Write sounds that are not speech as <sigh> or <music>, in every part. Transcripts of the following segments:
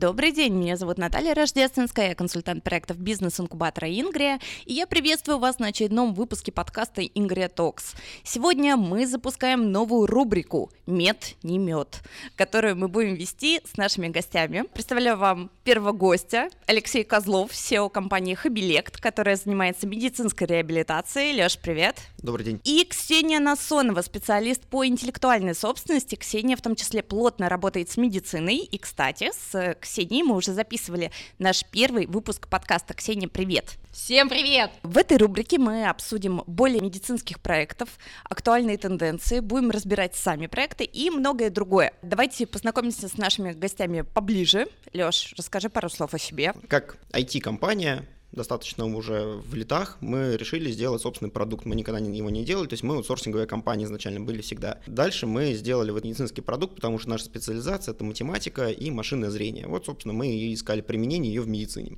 Добрый день, меня зовут Наталья Рождественская, я консультант проектов бизнес-инкубатора Ингрия, и я приветствую вас на очередном выпуске подкаста Ингрия Talks. Сегодня мы запускаем новую рубрику «Мед, не мед», которую мы будем вести с нашими гостями. Представляю вам первого гостя, Алексей Козлов, CEO компании Хабилект, которая занимается медицинской реабилитацией. Леш, привет. Добрый день. И Ксения Насонова, специалист по интеллектуальной собственности. Ксения в том числе плотно работает с медициной. И, кстати, с Ксенией мы уже записывали наш первый выпуск подкаста. Ксения, привет! Всем привет! В этой рубрике мы обсудим более медицинских проектов, актуальные тенденции, будем разбирать сами проекты и многое другое. Давайте познакомимся с нашими гостями поближе. Лёш, расскажи пару слов о себе. Как IT-компания, достаточно уже в летах, мы решили сделать собственный продукт. Мы никогда его не делали, то есть мы аутсорсинговая компания изначально были всегда. Дальше мы сделали вот медицинский продукт, потому что наша специализация — это математика и машинное зрение. Вот, собственно, мы и искали применение ее в медицине.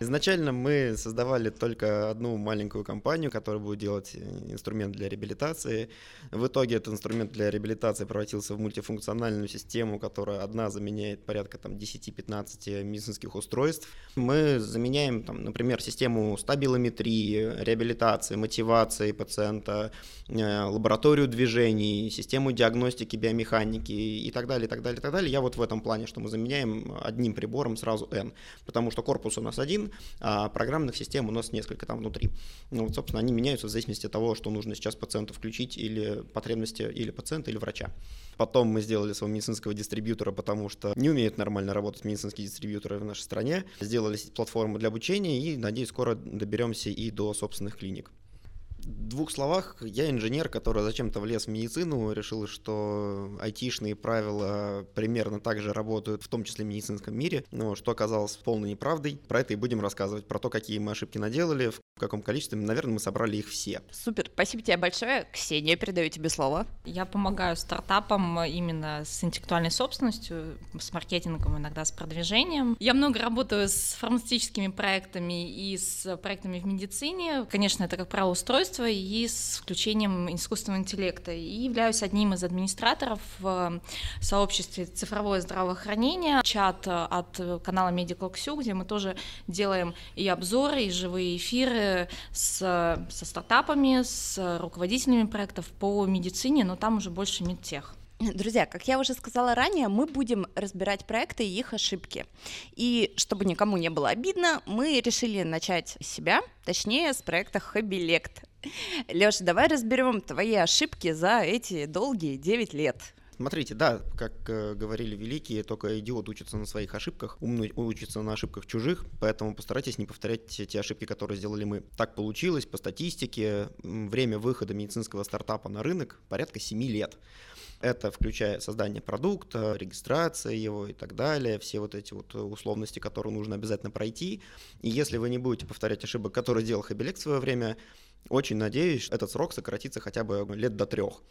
Изначально мы создавали только одну маленькую компанию, которая будет делать э, инструмент для реабилитации. В итоге этот инструмент для реабилитации превратился в мультифункциональную систему, которая одна заменяет порядка там, 10-15 медицинских устройств. Мы заменяем, там, например, систему стабилометрии, реабилитации, мотивации пациента, э, лабораторию движений, систему диагностики биомеханики и так далее, и так далее, и так далее. Я вот в этом плане, что мы заменяем одним прибором сразу N, потому что корпус у нас один, а программных систем у нас несколько там внутри. Ну, вот, собственно, они меняются в зависимости от того, что нужно сейчас пациенту включить или потребности или пациента, или врача. Потом мы сделали своего медицинского дистрибьютора, потому что не умеют нормально работать медицинские дистрибьюторы в нашей стране. Сделали платформу для обучения и, надеюсь, скоро доберемся и до собственных клиник двух словах, я инженер, который зачем-то влез в медицину, решил, что айтишные правила примерно так же работают, в том числе в медицинском мире, но что оказалось полной неправдой. Про это и будем рассказывать, про то, какие мы ошибки наделали, в каком количестве. Наверное, мы собрали их все. Супер, спасибо тебе большое. Ксения, передаю тебе слово. Я помогаю стартапам именно с интеллектуальной собственностью, с маркетингом, иногда с продвижением. Я много работаю с фармацевтическими проектами и с проектами в медицине. Конечно, это, как правило, устройство устройства и с включением искусственного интеллекта. И являюсь одним из администраторов в сообществе цифровое здравоохранение, чат от канала Medical Q, где мы тоже делаем и обзоры, и живые эфиры с, со стартапами, с руководителями проектов по медицине, но там уже больше медтех. Друзья, как я уже сказала ранее, мы будем разбирать проекты и их ошибки. И чтобы никому не было обидно, мы решили начать с себя, точнее, с проекта Хабилект. Леша, давай разберем твои ошибки за эти долгие 9 лет. Смотрите, да, как э, говорили великие, только идиот учится на своих ошибках, умный учится на ошибках чужих, поэтому постарайтесь не повторять те ошибки, которые сделали мы. Так получилось, по статистике, время выхода медицинского стартапа на рынок порядка 7 лет. Это включая создание продукта, регистрация его и так далее, все вот эти вот условности, которые нужно обязательно пройти. И если вы не будете повторять ошибок, которые делал Хабилек в свое время, очень надеюсь, этот срок сократится хотя бы лет до трех.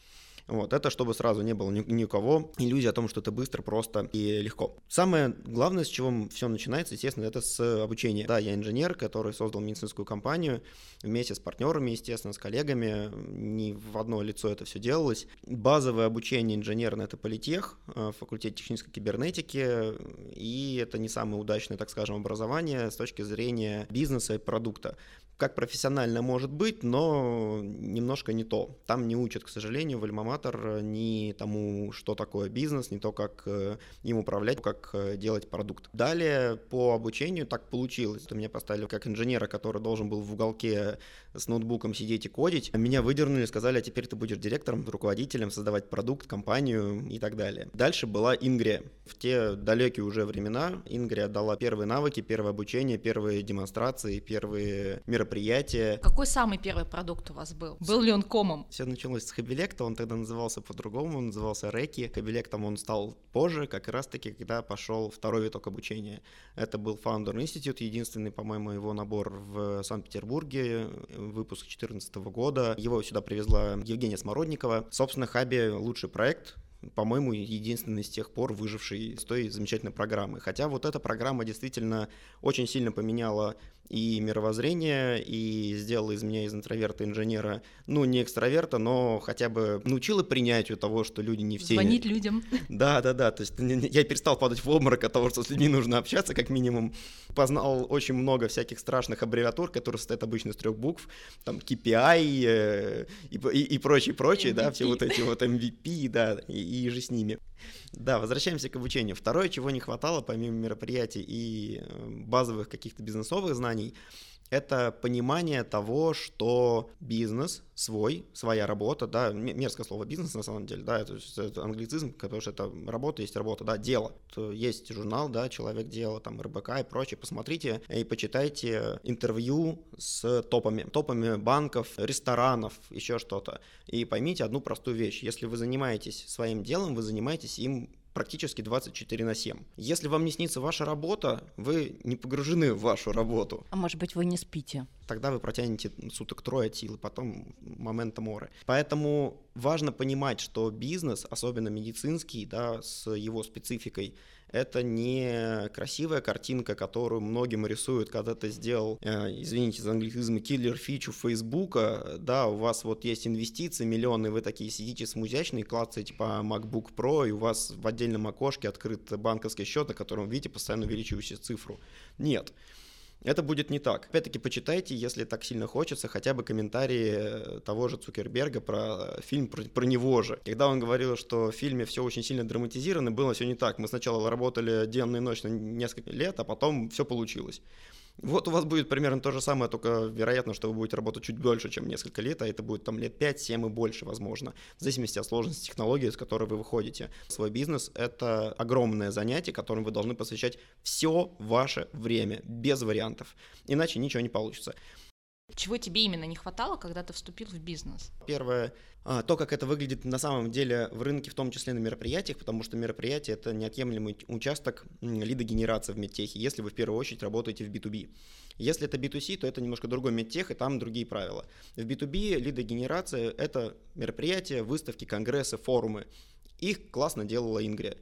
Вот, это чтобы сразу не было ни, ни у кого иллюзии о том, что это быстро, просто и легко. Самое главное, с чего все начинается, естественно, это с обучения. Да, я инженер, который создал медицинскую компанию вместе с партнерами, естественно, с коллегами. Не в одно лицо это все делалось. Базовое обучение инженерное это политех, э, факультет технической кибернетики, и это не самое удачное, так скажем, образование с точки зрения бизнеса и продукта как профессионально может быть, но немножко не то. Там не учат, к сожалению, в Альмаматор ни тому, что такое бизнес, не то, как э, им управлять, как э, делать продукт. Далее по обучению так получилось. Меня поставили как инженера, который должен был в уголке с ноутбуком сидеть и кодить. Меня выдернули, сказали, а теперь ты будешь директором, руководителем, создавать продукт, компанию и так далее. Дальше была Ингрия. В те далекие уже времена Ингрия дала первые навыки, первое обучение, первые демонстрации, первые мероприятия. Какой самый первый продукт у вас был? Был ли он комом? Все началось с Хабилекта, он тогда назывался по-другому, он назывался Реки. Хабилектом он стал позже, как раз-таки, когда пошел второй виток обучения. Это был Founder Institute, единственный, по-моему, его набор в Санкт-Петербурге, выпуск 2014 года. Его сюда привезла Евгения Смородникова. Собственно, Хаби лучший проект, по-моему, единственный с тех пор выживший с той замечательной программы. Хотя вот эта программа действительно очень сильно поменяла и мировоззрение, и сделала из меня из интроверта инженера, ну, не экстраверта, но хотя бы научила принятию того, что люди не все... Звонить людям. Да, да, да, то есть я перестал падать в обморок от того, что с людьми нужно общаться, как минимум. Познал очень много всяких страшных аббревиатур, которые состоят обычно из трех букв, там KPI э, и, и, и прочее, прочее, да, все вот эти вот MVP, да, и, и же с ними. Да, возвращаемся к обучению. Второе, чего не хватало, помимо мероприятий и э, базовых каких-то бизнесовых знаний, это понимание того, что бизнес свой, своя работа, да, мерзкое слово бизнес на самом деле, да, это, это англицизм, потому что это работа есть работа, да, дело. Есть журнал, да, человек дело, там, РБК и прочее, посмотрите и почитайте интервью с топами, топами банков, ресторанов, еще что-то, и поймите одну простую вещь, если вы занимаетесь своим делом, вы занимаетесь им практически 24 на 7. Если вам не снится ваша работа, вы не погружены в вашу работу. А может быть, вы не спите? Тогда вы протянете суток трое от силы, потом момента моры. Поэтому важно понимать, что бизнес, особенно медицинский, да, с его спецификой, это не красивая картинка, которую многим рисуют, когда ты сделал, э, извините за англицизм, киллер фичу Фейсбука, да, у вас вот есть инвестиции, миллионы, вы такие сидите смузячные, клацаете по MacBook Pro, и у вас в отдельном окошке открыт банковский счет, на котором видите постоянно увеличивающуюся цифру. Нет. Это будет не так. Опять-таки, почитайте, если так сильно хочется, хотя бы комментарии э, того же Цукерберга про фильм про, про него же. Когда он говорил, что в фильме все очень сильно драматизировано, было все не так. Мы сначала работали денно и ночно несколько лет, а потом все получилось. Вот у вас будет примерно то же самое, только вероятно, что вы будете работать чуть дольше, чем несколько лет, а это будет там лет 5-7 и больше, возможно, в зависимости от сложности технологии, с которой вы выходите. Свой бизнес — это огромное занятие, которым вы должны посвящать все ваше время, без вариантов, иначе ничего не получится. Чего тебе именно не хватало, когда ты вступил в бизнес? Первое, а, то, как это выглядит на самом деле в рынке, в том числе на мероприятиях, потому что мероприятие — это неотъемлемый участок лидогенерации в медтехе, если вы в первую очередь работаете в B2B. Если это B2C, то это немножко другой медтех, и там другие правила. В B2B лидогенерация — это мероприятия, выставки, конгрессы, форумы. Их классно делала Ингрия.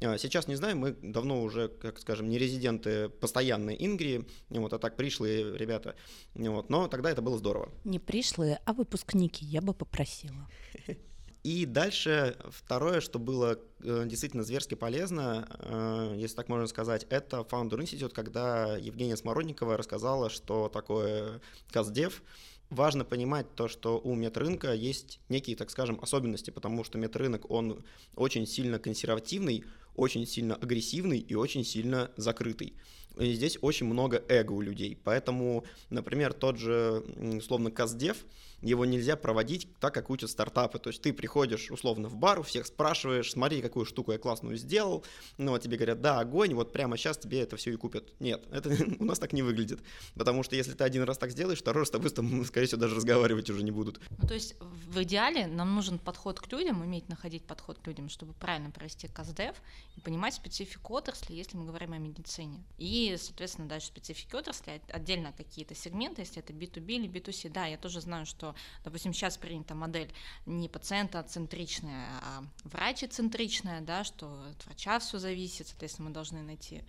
А, сейчас не знаю, мы давно уже, как скажем, не резиденты постоянные Ингрии, вот, а так пришлые ребята, вот, но тогда это было здорово. Не пришлые, а выпускники, я бы попросила. <laughs> И дальше второе, что было э, действительно зверски полезно, э, если так можно сказать, это Founder Institute, когда Евгения Смородникова рассказала, что такое КАЗДЕВ, важно понимать то, что у медрынка есть некие, так скажем, особенности, потому что медрынок, он очень сильно консервативный, очень сильно агрессивный и очень сильно закрытый. Здесь очень много эго у людей. Поэтому, например, тот же, условно, Каздев, его нельзя проводить так, как учат стартапы. То есть ты приходишь, условно, в бар, у всех спрашиваешь, смотри, какую штуку я классную сделал, ну, вот тебе говорят, да, огонь, вот прямо сейчас тебе это все и купят. Нет, <laughs> это у нас так не выглядит. Потому что если ты один раз так сделаешь, второй раз с тобой, скорее всего, даже разговаривать уже не будут. Ну, то есть в идеале нам нужен подход к людям, уметь находить подход к людям, чтобы правильно провести КАЗДЕВ и понимать специфику отрасли, если мы говорим о медицине. И соответственно, дальше специфики отрасли, отдельно какие-то сегменты, если это B2B или B2C. Да, я тоже знаю, что, допустим, сейчас принята модель не пациента-центричная, а врачи-центричная, да, что от врача все зависит, соответственно, мы должны найти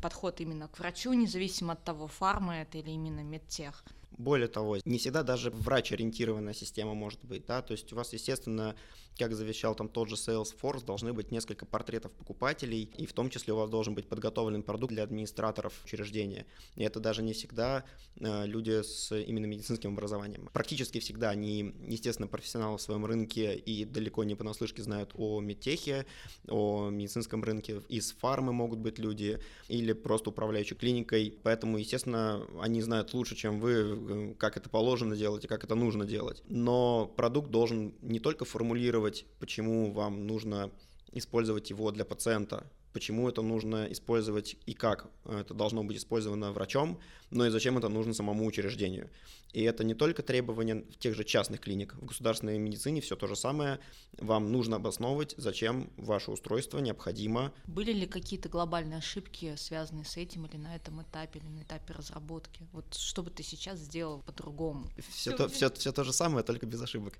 подход именно к врачу, независимо от того, фарма это или именно медтех. Более того, не всегда даже врач-ориентированная система может быть, да, то есть у вас, естественно, как завещал там тот же Salesforce, должны быть несколько портретов покупателей, и в том числе у вас должен быть подготовлен продукт для администраторов учреждения. И это даже не всегда э, люди с именно медицинским образованием. Практически всегда они, естественно, профессионалы в своем рынке и далеко не понаслышке знают о медтехе, о медицинском рынке. Из фармы могут быть люди или просто управляющие клиникой, поэтому, естественно, они знают лучше, чем вы, э, как это положено делать и как это нужно делать. Но продукт должен не только формулировать мотивировать, почему вам нужно использовать его для пациента, почему это нужно использовать и как это должно быть использовано врачом, но и зачем это нужно самому учреждению. И это не только требования в тех же частных клиниках. В государственной медицине все то же самое. Вам нужно обосновывать, зачем ваше устройство необходимо. Были ли какие-то глобальные ошибки, связанные с этим или на этом этапе, или на этапе разработки? Вот что бы ты сейчас сделал по-другому? Все, то, все, все то же самое, только без ошибок.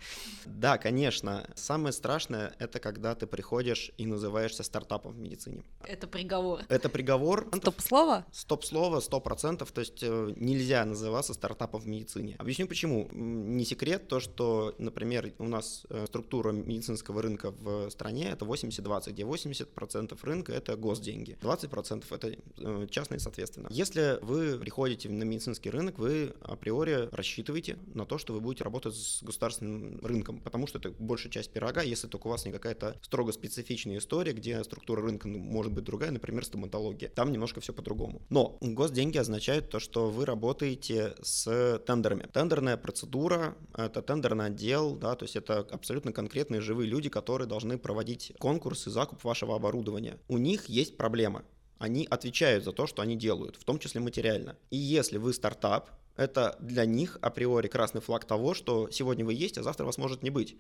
Да, конечно. Самое страшное — это когда ты приходишь и называешься стартапом в медицине. Это приговор. Это приговор. Стоп-слово? Стоп-слово, сто процентов. То есть э, нельзя называться стартапом в медицине медицине. Объясню почему. Не секрет то, что, например, у нас э, структура медицинского рынка в стране это 80-20, где 80% рынка это госденьги, 20% это э, частные, соответственно. Если вы приходите на медицинский рынок, вы априори рассчитываете на то, что вы будете работать с государственным рынком, потому что это большая часть пирога, если только у вас не какая-то строго специфичная история, где структура рынка ну, может быть другая, например, стоматология. Там немножко все по-другому. Но госденьги означают то, что вы работаете с тендерами. Тендерная процедура — это тендерный отдел, да, то есть это абсолютно конкретные живые люди, которые должны проводить конкурс и закуп вашего оборудования. У них есть проблема. Они отвечают за то, что они делают, в том числе материально. И если вы стартап, это для них априори красный флаг того, что сегодня вы есть, а завтра вас может не быть.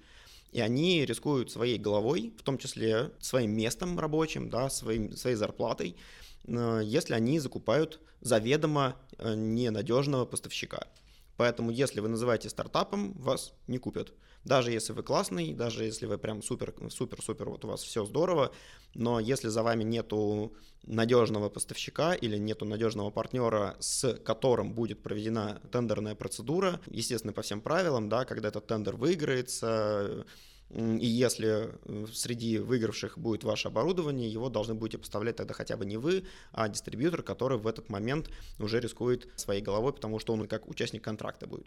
И они рискуют своей головой, в том числе своим местом рабочим, да, своим, своей зарплатой, если они закупают заведомо э, ненадежного поставщика. Поэтому, если вы называете стартапом, вас не купят. Даже если вы классный, даже если вы прям супер, супер, супер, вот у вас все здорово, но если за вами нету надежного поставщика или нету надежного партнера, с которым будет проведена тендерная процедура, естественно, по всем правилам, да, когда этот тендер выиграется, и если э, среди выигравших будет ваше оборудование, его должны будете поставлять тогда хотя бы не вы, а дистрибьютор, который в этот момент уже рискует своей головой, потому что он как участник контракта будет.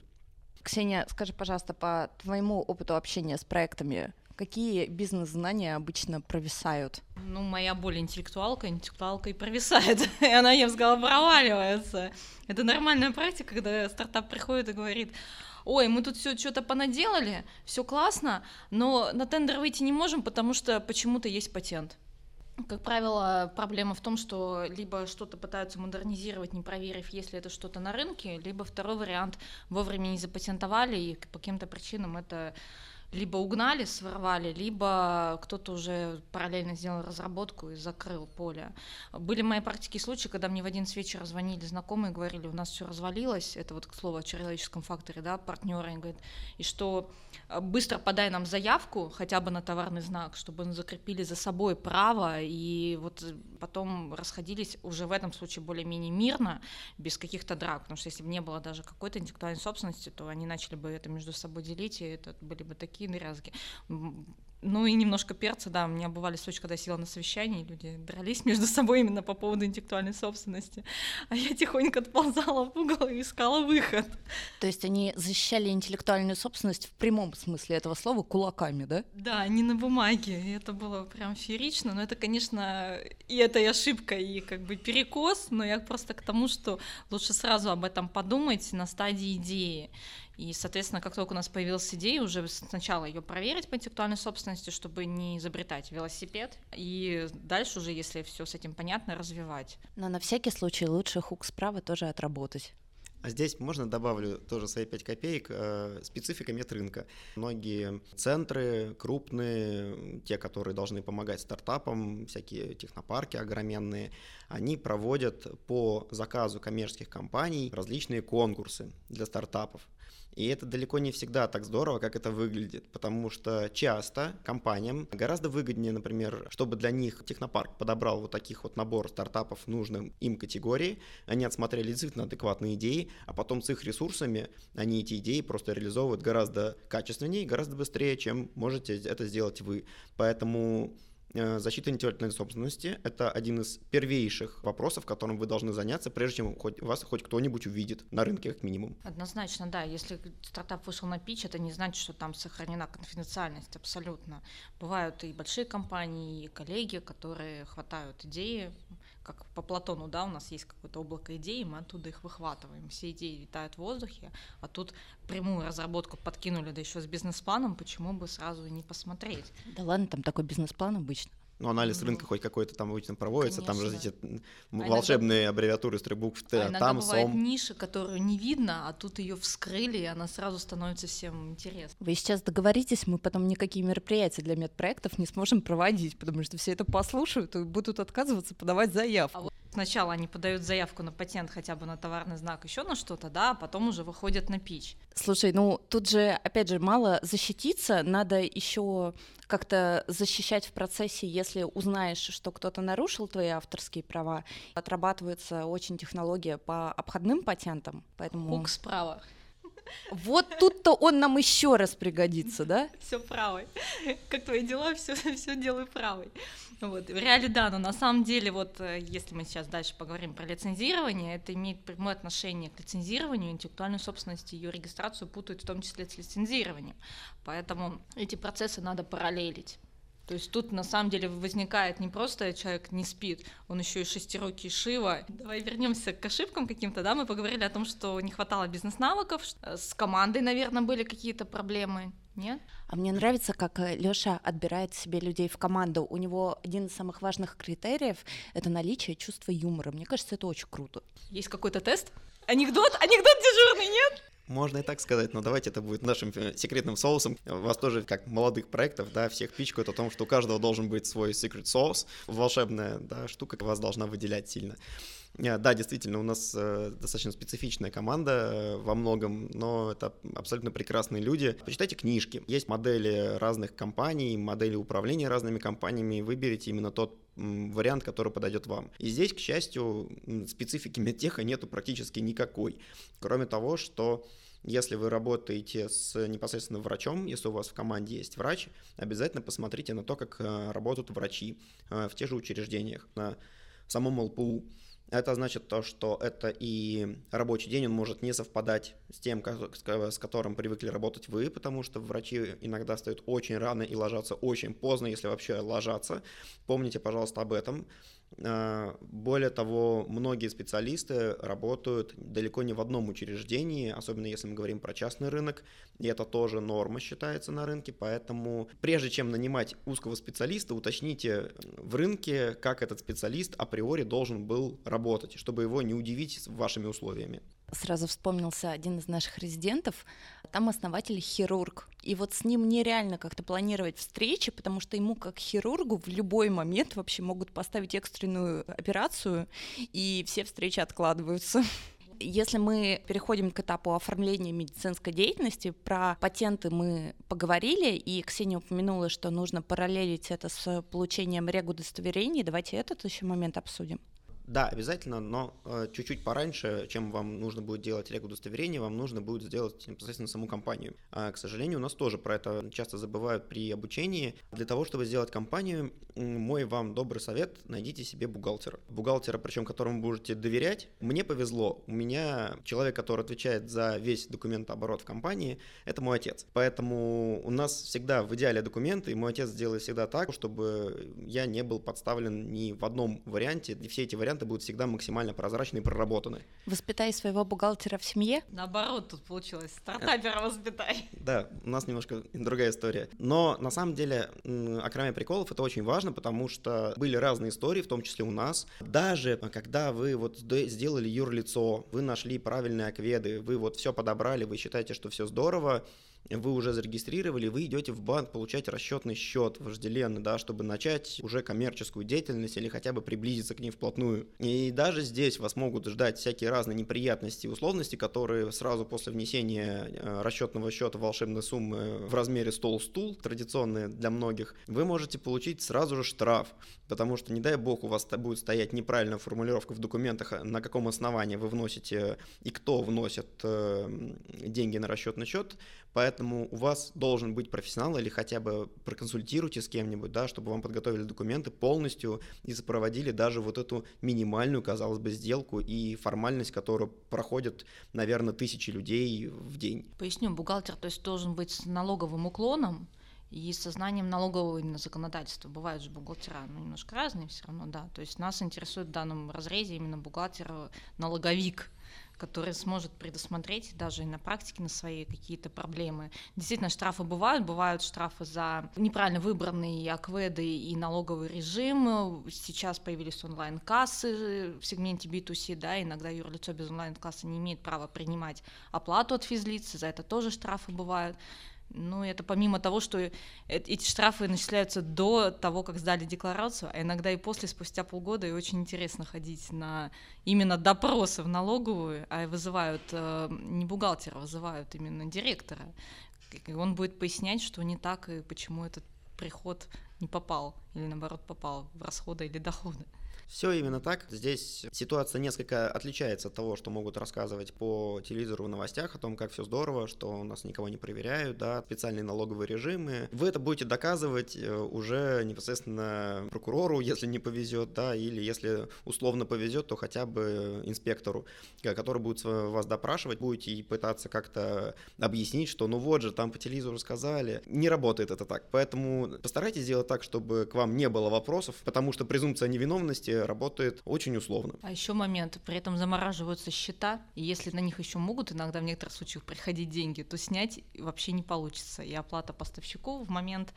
Ксения, скажи, пожалуйста, по твоему опыту общения с проектами, какие бизнес-знания обычно провисают? Ну, моя более интеллектуалка, интеллектуалка и провисает, <laughs> и она, я бы сказала, проваливается. Это нормальная практика, когда стартап приходит и говорит, ой, мы тут все что-то понаделали, все классно, но на тендер выйти не можем, потому что почему-то есть патент. Как правило, проблема в том, что либо что-то пытаются модернизировать, не проверив, если это что-то на рынке, либо второй вариант вовремя не запатентовали, и по каким-то причинам это либо угнали, своровали, либо кто-то уже параллельно сделал разработку и закрыл поле. Были мои практики случаи, когда мне в один вечера звонили знакомые говорили, у нас все развалилось, это вот к слову о человеческом факторе, да, партнеры, и говорят, и что быстро подай нам заявку хотя бы на товарный знак, чтобы закрепили за собой право, и вот потом расходились уже в этом случае более-менее мирно, без каких-то драк, потому что если бы не было даже какой-то интеллектуальной собственности, то они начали бы это между собой делить, и это были бы такие дрязги. Ну и немножко перца, да, у меня бывали случаи, когда я сидела на совещании, люди дрались между <laughs> собой именно по поводу интеллектуальной собственности, а я тихонько отползала в угол и искала выход. То есть они защищали интеллектуальную собственность в прямом смысле этого слова кулаками, да? Да, не на бумаге, и это было прям феерично, но это, конечно, и это и ошибка, и как бы перекос, но я просто к тому, что лучше сразу об этом подумать на стадии идеи. И, соответственно, как только у нас появилась идея, уже сначала ее проверить по интеллектуальной собственности, чтобы не изобретать велосипед, и дальше уже, если все с этим понятно, развивать. Но на всякий случай лучше хук справа тоже отработать. А здесь можно добавлю тоже свои 5 копеек. Э, специфика медрынка. Многие центры крупные, те, которые должны помогать стартапам, всякие технопарки огроменные, они проводят по заказу коммерческих компаний различные конкурсы для стартапов. И это далеко не всегда так здорово, как это выглядит, потому что часто компаниям гораздо выгоднее, например, чтобы для них технопарк подобрал вот таких вот набор стартапов нужным им категории, они отсмотрели действительно адекватные идеи, а потом с их ресурсами они эти идеи просто реализовывают гораздо качественнее, гораздо быстрее, чем можете это сделать вы. Поэтому защита интеллектуальной собственности – это один из первейших вопросов, которым вы должны заняться, прежде чем хоть, вас хоть кто-нибудь увидит на рынке, как минимум. Однозначно, да. Если стартап вышел на пич, это не значит, что там сохранена конфиденциальность, абсолютно. Бывают и большие компании, и коллеги, которые хватают идеи, как по Платону, да, у нас есть какое-то облако идей, мы оттуда их выхватываем. Все идеи летают в воздухе, а тут прямую разработку подкинули, да еще с бизнес-планом, почему бы сразу не посмотреть? Да ладно, там такой бизнес-план обычно. Ну, анализ mm-hmm. рынка хоть какой-то там обычно проводится, Конечно. там же эти а волшебные иногда... аббревиатуры с трех букв, а там, бывает сом. ниша, которую не видно, а тут ее вскрыли, и она сразу становится всем интересной. Вы сейчас договоритесь, мы потом никакие мероприятия для медпроектов не сможем проводить, потому что все это послушают и будут отказываться подавать заявку. А вот сначала они подают заявку на патент хотя бы на товарный знак, еще на что-то, да, а потом уже выходят на пич. Слушай, ну тут же, опять же, мало защититься, надо еще как-то защищать в процессе, если узнаешь, что кто-то нарушил твои авторские права. Отрабатывается очень технология по обходным патентам, поэтому... Хук справа. Вот тут-то он нам еще раз пригодится, да? Все правой. Как твои дела, все, все делаю правой. Вот. В реале да, но на самом деле, вот э, если мы сейчас дальше поговорим про лицензирование, это имеет прямое отношение к лицензированию, интеллектуальную собственность и ее регистрацию путают в том числе с лицензированием. Поэтому эти процессы надо параллелить. То есть тут на самом деле возникает не просто человек не спит, он еще и шестирукий Шива. Давай вернемся к ошибкам каким-то, да, мы поговорили о том, что не хватало бизнес-навыков, с командой, наверное, были какие-то проблемы, нет? А мне нравится, как э, Лёша отбирает себе людей в команду. У него один из самых важных критериев — это наличие чувства юмора. Мне кажется, это очень круто. Есть какой-то тест? Анекдот? Анекдот дежурный, нет? Можно и так сказать, но давайте это будет нашим э, секретным соусом. Вас тоже, как молодых проектов, да, всех пичкают о том, что у каждого должен быть свой secret соус, волшебная да, штука вас должна выделять сильно. Э, да, действительно, у нас э, достаточно специфичная команда во многом, но это абсолютно прекрасные люди. Почитайте книжки. Есть модели разных компаний, модели управления разными компаниями. Выберите именно тот вариант, который подойдет вам. И здесь, к счастью, специфики <laughs> медтеха нету практически никакой. Кроме того, что если вы работаете с непосредственно врачом, если у вас в команде есть врач, обязательно посмотрите на то, как работают врачи в тех же учреждениях, на самом ЛПУ. Это значит то, что это и рабочий день, он может не совпадать с тем, с которым привыкли работать вы, потому что врачи иногда встают очень рано и ложатся очень поздно, если вообще ложатся. Помните, пожалуйста, об этом. А, более того, многие специалисты работают далеко не в одном учреждении, особенно если мы говорим про частный рынок, и это тоже норма считается на рынке, поэтому прежде чем нанимать узкого специалиста, уточните в рынке, как этот специалист априори должен был работать, чтобы его не удивить вашими условиями. Сразу вспомнился один из наших резидентов, там основатель хирург. И вот с ним нереально как-то планировать встречи, потому что ему как хирургу в любой момент вообще могут поставить экстренную операцию, и все встречи откладываются. Если мы переходим к этапу оформления медицинской деятельности, про патенты мы поговорили, и Ксения упомянула, что нужно параллелить это с получением регудостоверений. Давайте этот еще момент обсудим. Да, обязательно, но э, чуть-чуть пораньше, чем вам нужно будет делать регудостоверение, вам нужно будет сделать непосредственно саму компанию. А, к сожалению, у нас тоже про это часто забывают при обучении. Для того, чтобы сделать компанию, мой вам добрый совет, найдите себе бухгалтера. Бухгалтера, причем которому будете доверять. Мне повезло, у меня человек, который отвечает за весь документооборот в компании, это мой отец. Поэтому у нас всегда в идеале документы, и мой отец делает всегда так, чтобы я не был подставлен ни в одном варианте, и все эти варианты варианты будут всегда максимально прозрачны и проработаны. Воспитай своего бухгалтера в семье? Наоборот, тут получилось. Стартапера воспитай. Да, у нас немножко другая история. Но на самом деле, окромя приколов, это очень важно, потому что были разные истории, в том числе у нас. Даже когда вы вот сделали юрлицо, вы нашли правильные акведы, вы вот все подобрали, вы считаете, что все здорово, вы уже зарегистрировали, вы идете в банк получать расчетный счет вожделенный, да, чтобы начать уже коммерческую деятельность или хотя бы приблизиться к ней вплотную. И даже здесь вас могут ждать всякие разные неприятности и условности, которые сразу после внесения э, расчетного счета волшебной суммы в размере стол-стул, традиционные для многих, вы можете получить сразу же штраф, потому что, не дай бог, у вас будет стоять неправильная формулировка в документах, на каком основании вы вносите и кто вносит э, деньги на расчетный счет, Поэтому у вас должен быть профессионал или хотя бы проконсультируйте с кем-нибудь, да, чтобы вам подготовили документы полностью и сопроводили даже вот эту минимальную, казалось бы, сделку и формальность, которую проходят, наверное, тысячи людей в день. Поясню, бухгалтер, то есть должен быть с налоговым уклоном, и со знанием налогового именно законодательства. Бывают же бухгалтера, ну, немножко разные все равно, да. То есть нас интересует в данном разрезе именно бухгалтер-налоговик, который сможет предусмотреть даже на практике на свои какие-то проблемы. Действительно, штрафы бывают, бывают штрафы за неправильно выбранные акведы и налоговый режим. Сейчас появились онлайн-кассы в сегменте B2C, да, иногда юрлицо без онлайн-кассы не имеет права принимать оплату от физлиц, за это тоже штрафы бывают. Ну, это помимо того, что э, эти штрафы начисляются до того, как сдали декларацию, а иногда и после, спустя полгода, и очень интересно ходить на именно допросы в налоговую, а вызывают э, не бухгалтера, вызывают именно директора. И он будет пояснять, что не так и почему этот приход не попал, или наоборот попал в расходы или доходы. Все именно так. Здесь ситуация несколько отличается от того, что могут рассказывать по телевизору в новостях о том, как все здорово, что у нас никого не проверяют, да, специальные налоговые режимы. Вы это будете доказывать э, уже непосредственно прокурору, если не повезет, да, или если условно повезет, то хотя бы инспектору, который будет вас допрашивать, будете и пытаться как-то объяснить, что ну вот же, там по телевизору сказали. Не работает это так. Поэтому постарайтесь сделать так, чтобы к вам не было вопросов, потому что презумпция невиновности работает очень условно. А еще момент, при этом замораживаются счета, и если на них еще могут иногда в некоторых случаях приходить деньги, то снять вообще не получится. И оплата поставщику в момент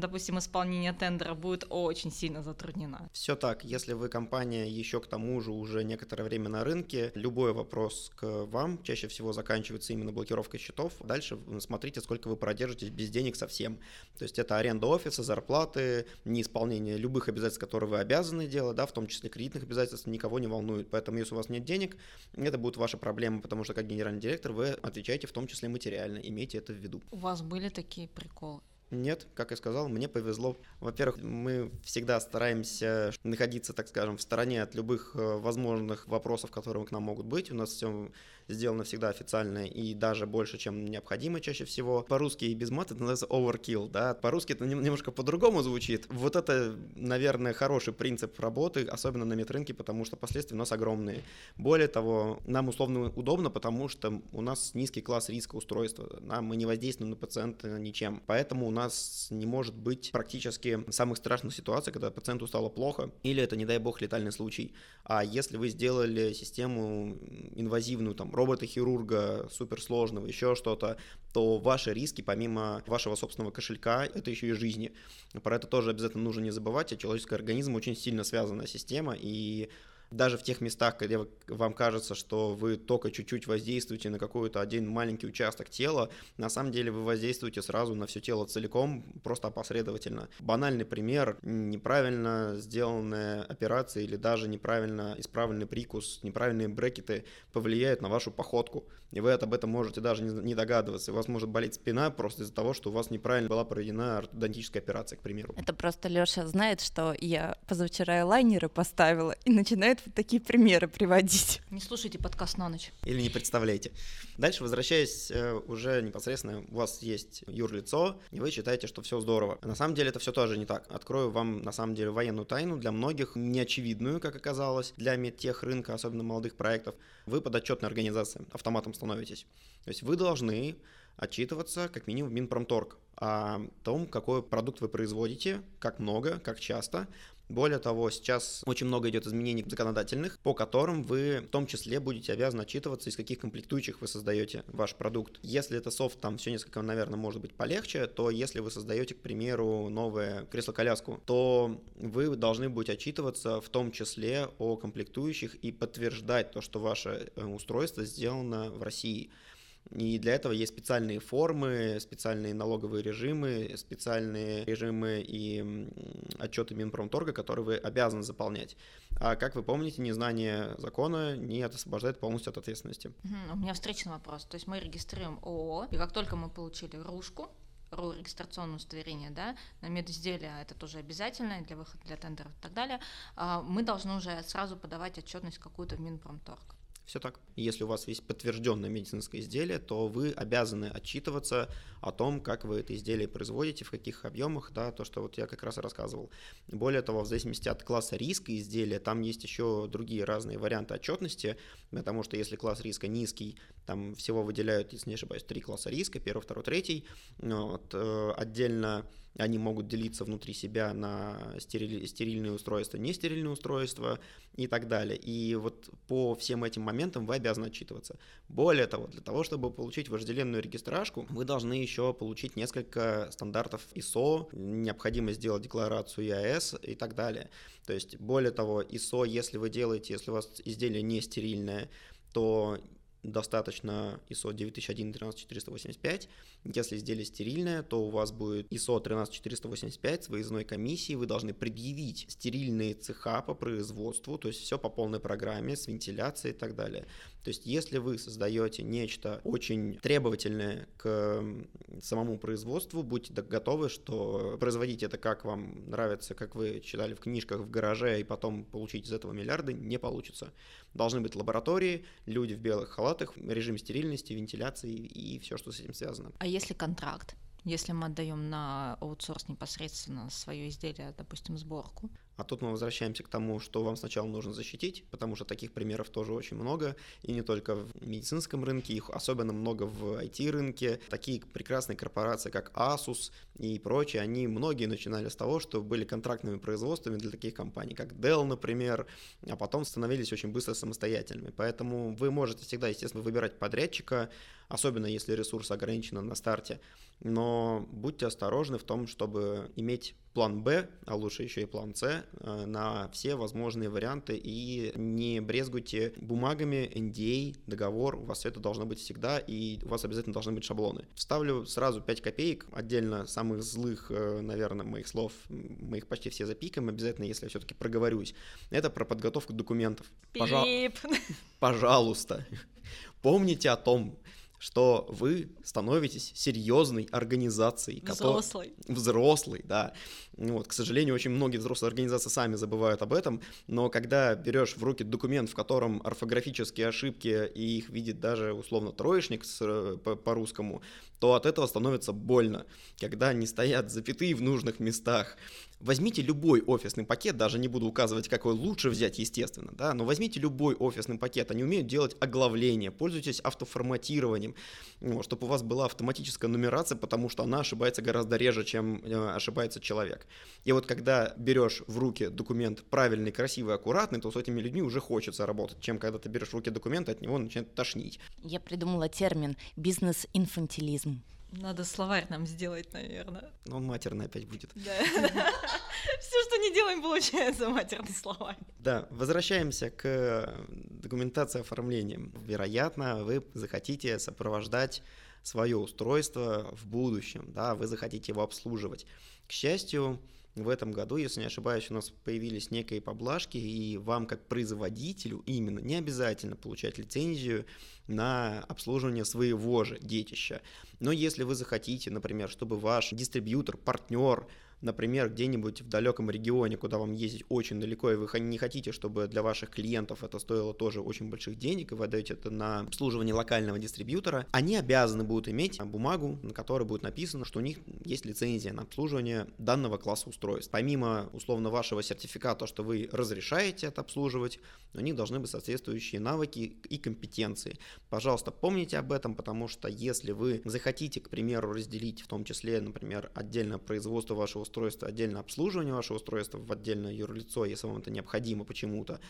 допустим, исполнение тендера будет очень сильно затруднена. Все так. Если вы компания еще к тому же уже некоторое время на рынке, любой вопрос к вам чаще всего заканчивается именно блокировкой счетов. Дальше смотрите, сколько вы продержитесь без денег совсем. То есть это аренда офиса, зарплаты, неисполнение любых обязательств, которые вы обязаны делать, да, в том числе кредитных обязательств, никого не волнует. Поэтому если у вас нет денег, это будет ваша проблема, потому что как генеральный директор вы отвечаете в том числе материально. Имейте это в виду. У вас были такие приколы? Нет, как я сказал, мне повезло. Во-первых, мы всегда стараемся находиться, так скажем, в стороне от любых э, возможных вопросов, которые к нам могут быть. У нас все сделано всегда официально и даже больше, чем необходимо чаще всего. По-русски и без мата это называется overkill, да, по-русски это немножко по-другому звучит. Вот это, наверное, хороший принцип работы, особенно на медрынке, потому что последствия у нас огромные. Более того, нам условно удобно, потому что у нас низкий класс риска устройства, нам мы не воздействуем на пациента ничем, поэтому у нас не может быть практически самых страшных ситуаций, когда пациенту стало плохо, или это, не дай бог, летальный случай. А если вы сделали систему инвазивную, там, робота-хирурга суперсложного, еще что-то, то ваши риски, помимо вашего собственного кошелька, это еще и жизни. Про это тоже обязательно нужно не забывать, а человеческий организм очень сильно связанная система, и даже в тех местах, где вам кажется, что вы только чуть-чуть воздействуете на какой-то один маленький участок тела, на самом деле вы воздействуете сразу на все тело целиком, просто опосредовательно. Банальный пример, неправильно сделанная операция или даже неправильно исправленный прикус, неправильные брекеты повлияют на вашу походку. И вы об этом можете даже не догадываться. У вас может болеть спина просто из-за того, что у вас неправильно была проведена ортодонтическая операция, к примеру. Это просто Леша знает, что я позавчера лайнеры поставила и начинает начинает вот такие примеры приводить. Не слушайте подкаст на ночь. Или не представляете. Дальше, возвращаясь э, уже непосредственно, у вас есть юрлицо, и вы считаете, что все здорово. На самом деле это все тоже не так. Открою вам, на самом деле, военную тайну, для многих неочевидную, как оказалось, для медтех рынка, особенно молодых проектов. Вы подотчетная организация, автоматом становитесь. То есть вы должны отчитываться как минимум в Минпромторг о том, какой продукт вы производите, как много, как часто, более того, сейчас очень много идет изменений законодательных, по которым вы в том числе будете обязаны отчитываться, из каких комплектующих вы создаете ваш продукт. Если это софт, там все несколько, наверное, может быть полегче, то если вы создаете, к примеру, новое кресло-коляску, то вы должны будете отчитываться в том числе о комплектующих и подтверждать то, что ваше э, устройство сделано в России. И для этого есть специальные формы, специальные налоговые режимы, специальные режимы и отчеты Минпромторга, которые вы обязаны заполнять. А как вы помните, незнание закона не освобождает полностью от ответственности. У меня встречный вопрос. То есть мы регистрируем ООО, и как только мы получили ружку, РУ регистрационное удостоверение, да, на медизделие это тоже обязательно для выхода для тендеров и так далее, а, мы должны уже сразу подавать отчетность какую-то в Минпромторг. Все так. Если у вас есть подтвержденное медицинское изделие, то вы обязаны отчитываться о том, как вы это изделие производите, в каких объемах, да, то, что вот я как раз и рассказывал. Более того, в зависимости от класса риска изделия, там есть еще другие разные варианты отчетности, потому что если класс риска низкий, там всего выделяют, если не ошибаюсь, три класса риска, первый, второй, третий. Вот, э, отдельно они могут делиться внутри себя на стерили, стерильные устройства, нестерильные устройства и так далее. И вот по всем этим моментам вы обязаны отчитываться. Более того, для того, чтобы получить вожделенную регистрашку, вы должны еще получить несколько стандартов ISO, необходимо сделать декларацию ИАС и так далее. То есть, более того, ISO, если вы делаете, если у вас изделие не стерильное, то достаточно ISO 9001-13485. Если изделие стерильное, то у вас будет ISO 13485 с выездной комиссией. Вы должны предъявить стерильные цеха по производству, то есть все по полной программе с вентиляцией и так далее. То есть если вы создаете нечто очень требовательное к самому производству, будьте готовы, что производить это как вам нравится, как вы читали в книжках в гараже, и потом получить из этого миллиарды, не получится. Должны быть лаборатории, люди в белых халатах, режим стерильности, вентиляции и все, что с этим связано. А если контракт? Если мы отдаем на аутсорс непосредственно свое изделие, допустим, сборку, а тут мы возвращаемся к тому, что вам сначала нужно защитить, потому что таких примеров тоже очень много, и не только в медицинском рынке, их особенно много в IT-рынке. Такие прекрасные корпорации, как Asus и прочие, они многие начинали с того, что были контрактными производствами для таких компаний, как Dell, например, а потом становились очень быстро самостоятельными. Поэтому вы можете всегда, естественно, выбирать подрядчика, особенно если ресурс ограничен на старте, но будьте осторожны в том, чтобы иметь план Б, а лучше еще и план С э, на все возможные варианты и не брезгуйте бумагами, NDA, а, договор, у вас все это должно быть всегда и у вас обязательно должны быть шаблоны. Вставлю сразу 5 копеек, отдельно самых злых, э, наверное, моих слов, мы их почти все запикаем, обязательно, если я все-таки проговорюсь. Это про подготовку документов. Пожал... Пожалуйста, <laughs> помните о том, что вы становитесь серьезной организацией. Взрослой. Который... Взрослой, да. Вот, к сожалению, очень многие взрослые организации сами забывают об этом, но когда берешь в руки документ, в котором орфографические ошибки, и их видит даже условно троечник э, по, по-русскому, то от этого становится больно. Когда не стоят запятые в нужных местах, Возьмите любой офисный пакет, даже не буду указывать, какой лучше взять, естественно, да, но возьмите любой офисный пакет, они умеют делать оглавление, пользуйтесь автоформатированием, вот, чтобы у вас была автоматическая нумерация, потому что она ошибается гораздо реже, чем э, ошибается человек. И вот когда берешь в руки документ правильный, красивый, аккуратный, то с этими людьми уже хочется работать, чем когда ты берешь в руки документ, от него начинает тошнить. Я придумала термин «бизнес-инфантилизм». Надо словарь нам сделать, наверное. Ну, он матерный опять будет. Да. <laughs> Все, что не делаем, получается матерный словарь. Да, возвращаемся к документации оформления. Вероятно, вы захотите сопровождать свое устройство в будущем, да, вы захотите его обслуживать. К счастью, в этом году, если не ошибаюсь, у нас появились некие поблажки, и вам как производителю именно не обязательно получать лицензию на обслуживание своего же детища. Но если вы захотите, например, чтобы ваш дистрибьютор, партнер например, где-нибудь в далеком регионе, куда вам ездить очень далеко, и вы не хотите, чтобы для ваших клиентов это стоило тоже очень больших денег, и вы отдаете это на обслуживание локального дистрибьютора, они обязаны будут иметь бумагу, на которой будет написано, что у них есть лицензия на обслуживание данного класса устройств. Помимо условно вашего сертификата, что вы разрешаете это обслуживать, у них должны быть соответствующие навыки и компетенции. Пожалуйста, помните об этом, потому что если вы захотите, к примеру, разделить в том числе, например, отдельно производство вашего устройства, отдельно обслуживание вашего устройства в отдельное юрлицо, если вам это необходимо почему-то,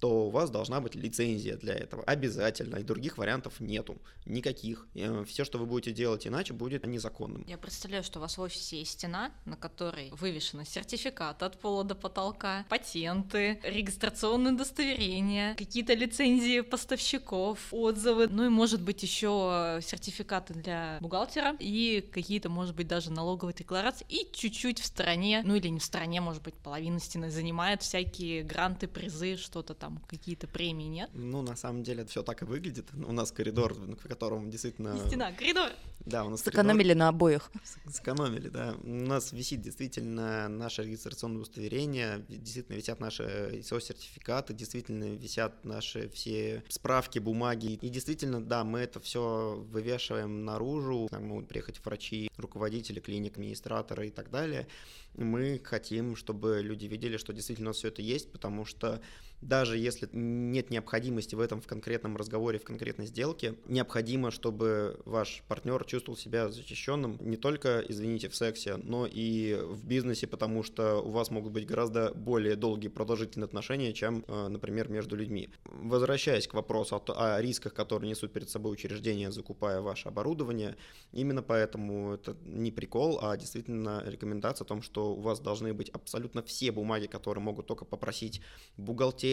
то у вас должна быть лицензия для этого. Обязательно. И других вариантов нету. Никаких. Э, Все, что вы будете делать иначе, будет незаконным. Я представляю, что у вас в офисе есть стена, на которой вывешены сертификаты от пола до потолка, патенты, регистрационные удостоверения, какие-то лицензии поставщиков, отзывы, ну и может быть еще сертификаты для бухгалтера и какие-то, может быть, даже налоговые декларации и чуть-чуть в стороне, ну или не в стороне, может быть, половина стены занимает всякие гранты, призы, что-то там там какие-то премии нет? Ну, на самом деле, это все так и выглядит. У нас коридор, в котором действительно... Не стена, коридор! Да, у нас Сэкономили коридор... на обоих. Сэкономили, да. У нас висит действительно наше регистрационное удостоверение, действительно висят наши ISO-сертификаты, действительно висят наши все справки, бумаги. И действительно, да, мы это все вывешиваем наружу. Там могут приехать врачи, руководители клиник, администраторы и так далее. Мы хотим, чтобы люди видели, что действительно все это есть, потому что даже если нет необходимости в этом в конкретном разговоре, в конкретной сделке, необходимо, чтобы ваш партнер чувствовал себя защищенным не только, извините, в сексе, но и в бизнесе, потому что у вас могут быть гораздо более долгие продолжительные отношения, чем, э, например, между людьми. Возвращаясь к вопросу о, о рисках, которые несут перед собой учреждения, закупая ваше оборудование, именно поэтому это не прикол, а действительно рекомендация о том, что у вас должны быть абсолютно все бумаги, которые могут только попросить бухгалтерия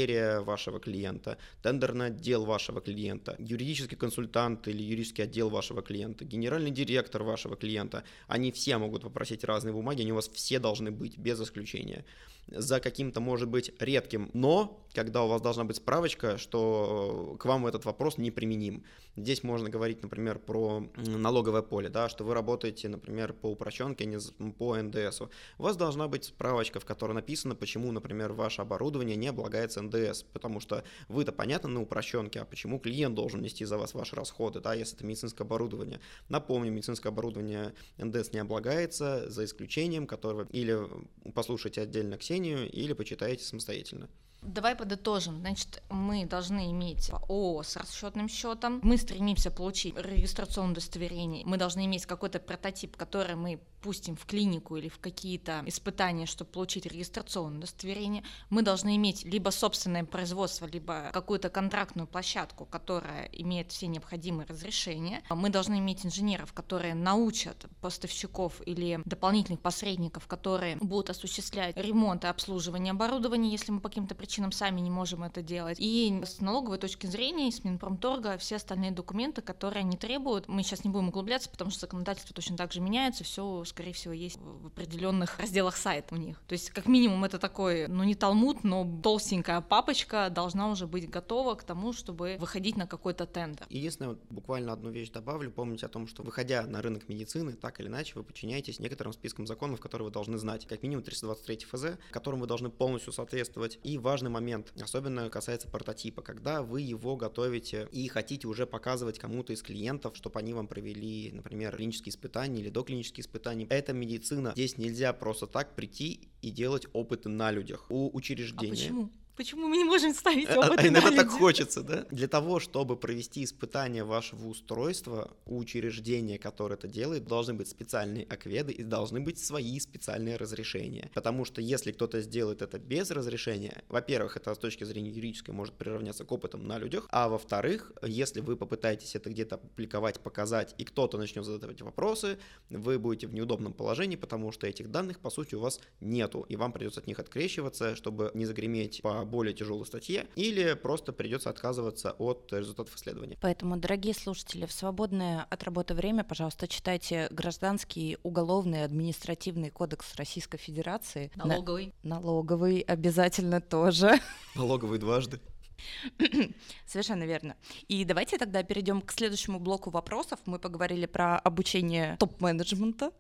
вашего клиента, тендерный отдел вашего клиента, юридический консультант или юридический отдел вашего клиента, генеральный директор вашего клиента. Они все могут попросить разные бумаги, они у вас все должны быть, без исключения за каким-то, может быть, редким «но», когда у вас должна быть справочка, что к вам этот вопрос неприменим. Здесь можно говорить, например, про налоговое поле, да, что вы работаете, например, по упрощенке, а не по НДС. У вас должна быть справочка, в которой написано, почему, например, ваше оборудование не облагается НДС, потому что вы-то понятно на упрощенке, а почему клиент должен нести за вас ваши расходы, да, если это медицинское оборудование. Напомню, медицинское оборудование НДС не облагается, за исключением которого или послушайте отдельно Ксению, или почитайте самостоятельно. Давай подытожим. Значит, мы должны иметь ООО с расчетным счетом. Мы стремимся получить регистрационное удостоверение. Мы должны иметь какой-то прототип, который мы пустим в клинику или в какие-то испытания, чтобы получить регистрационное удостоверение. Мы должны иметь либо собственное производство, либо какую-то контрактную площадку, которая имеет все необходимые разрешения. Мы должны иметь инженеров, которые научат поставщиков или дополнительных посредников, которые будут осуществлять ремонт и обслуживание оборудования, если мы по каким-то причинам причинам сами не можем это делать. И с налоговой точки зрения, с Минпромторга, все остальные документы, которые они требуют, мы сейчас не будем углубляться, потому что законодательство точно так же меняется, все, скорее всего, есть в определенных <laughs> разделах сайта у них. То есть, как минимум, это такой, ну не талмуд, но толстенькая папочка должна уже быть готова к тому, чтобы выходить на какой-то тендер. Единственное, вот буквально одну вещь добавлю, помните о том, что выходя на рынок медицины, так или иначе, вы подчиняетесь некоторым спискам законов, которые вы должны знать, как минимум 323 ФЗ, которым вы должны полностью соответствовать. И важно важный момент, особенно касается прототипа, когда вы его готовите и хотите уже показывать кому-то из клиентов, чтобы они вам провели, например, клинические испытания или доклинические испытания. Это медицина. Здесь нельзя просто так прийти и делать опыты на людях. У учреждения. А почему? Почему мы не можем ставить а, опыт? А иногда так хочется, да? Для того, чтобы провести испытание вашего устройства, у учреждения, которое это делает, должны быть специальные акведы и должны быть свои специальные разрешения. Потому что если кто-то сделает это без разрешения, во-первых, это с точки зрения юридической может приравняться к опытам на людях, а во-вторых, если вы попытаетесь это где-то опубликовать, показать, и кто-то начнет задавать вопросы, вы будете в неудобном положении, потому что этих данных, по сути, у вас нету, и вам придется от них открещиваться, чтобы не загреметь по более тяжелой статье, или просто придется отказываться от результатов исследования. Поэтому, дорогие слушатели, в свободное от работы время, пожалуйста, читайте Гражданский уголовный административный кодекс Российской Федерации. Налоговый. На... Налоговый обязательно тоже. Налоговый дважды. <coughs> Совершенно верно. И давайте тогда перейдем к следующему блоку вопросов. Мы поговорили про обучение топ-менеджмента,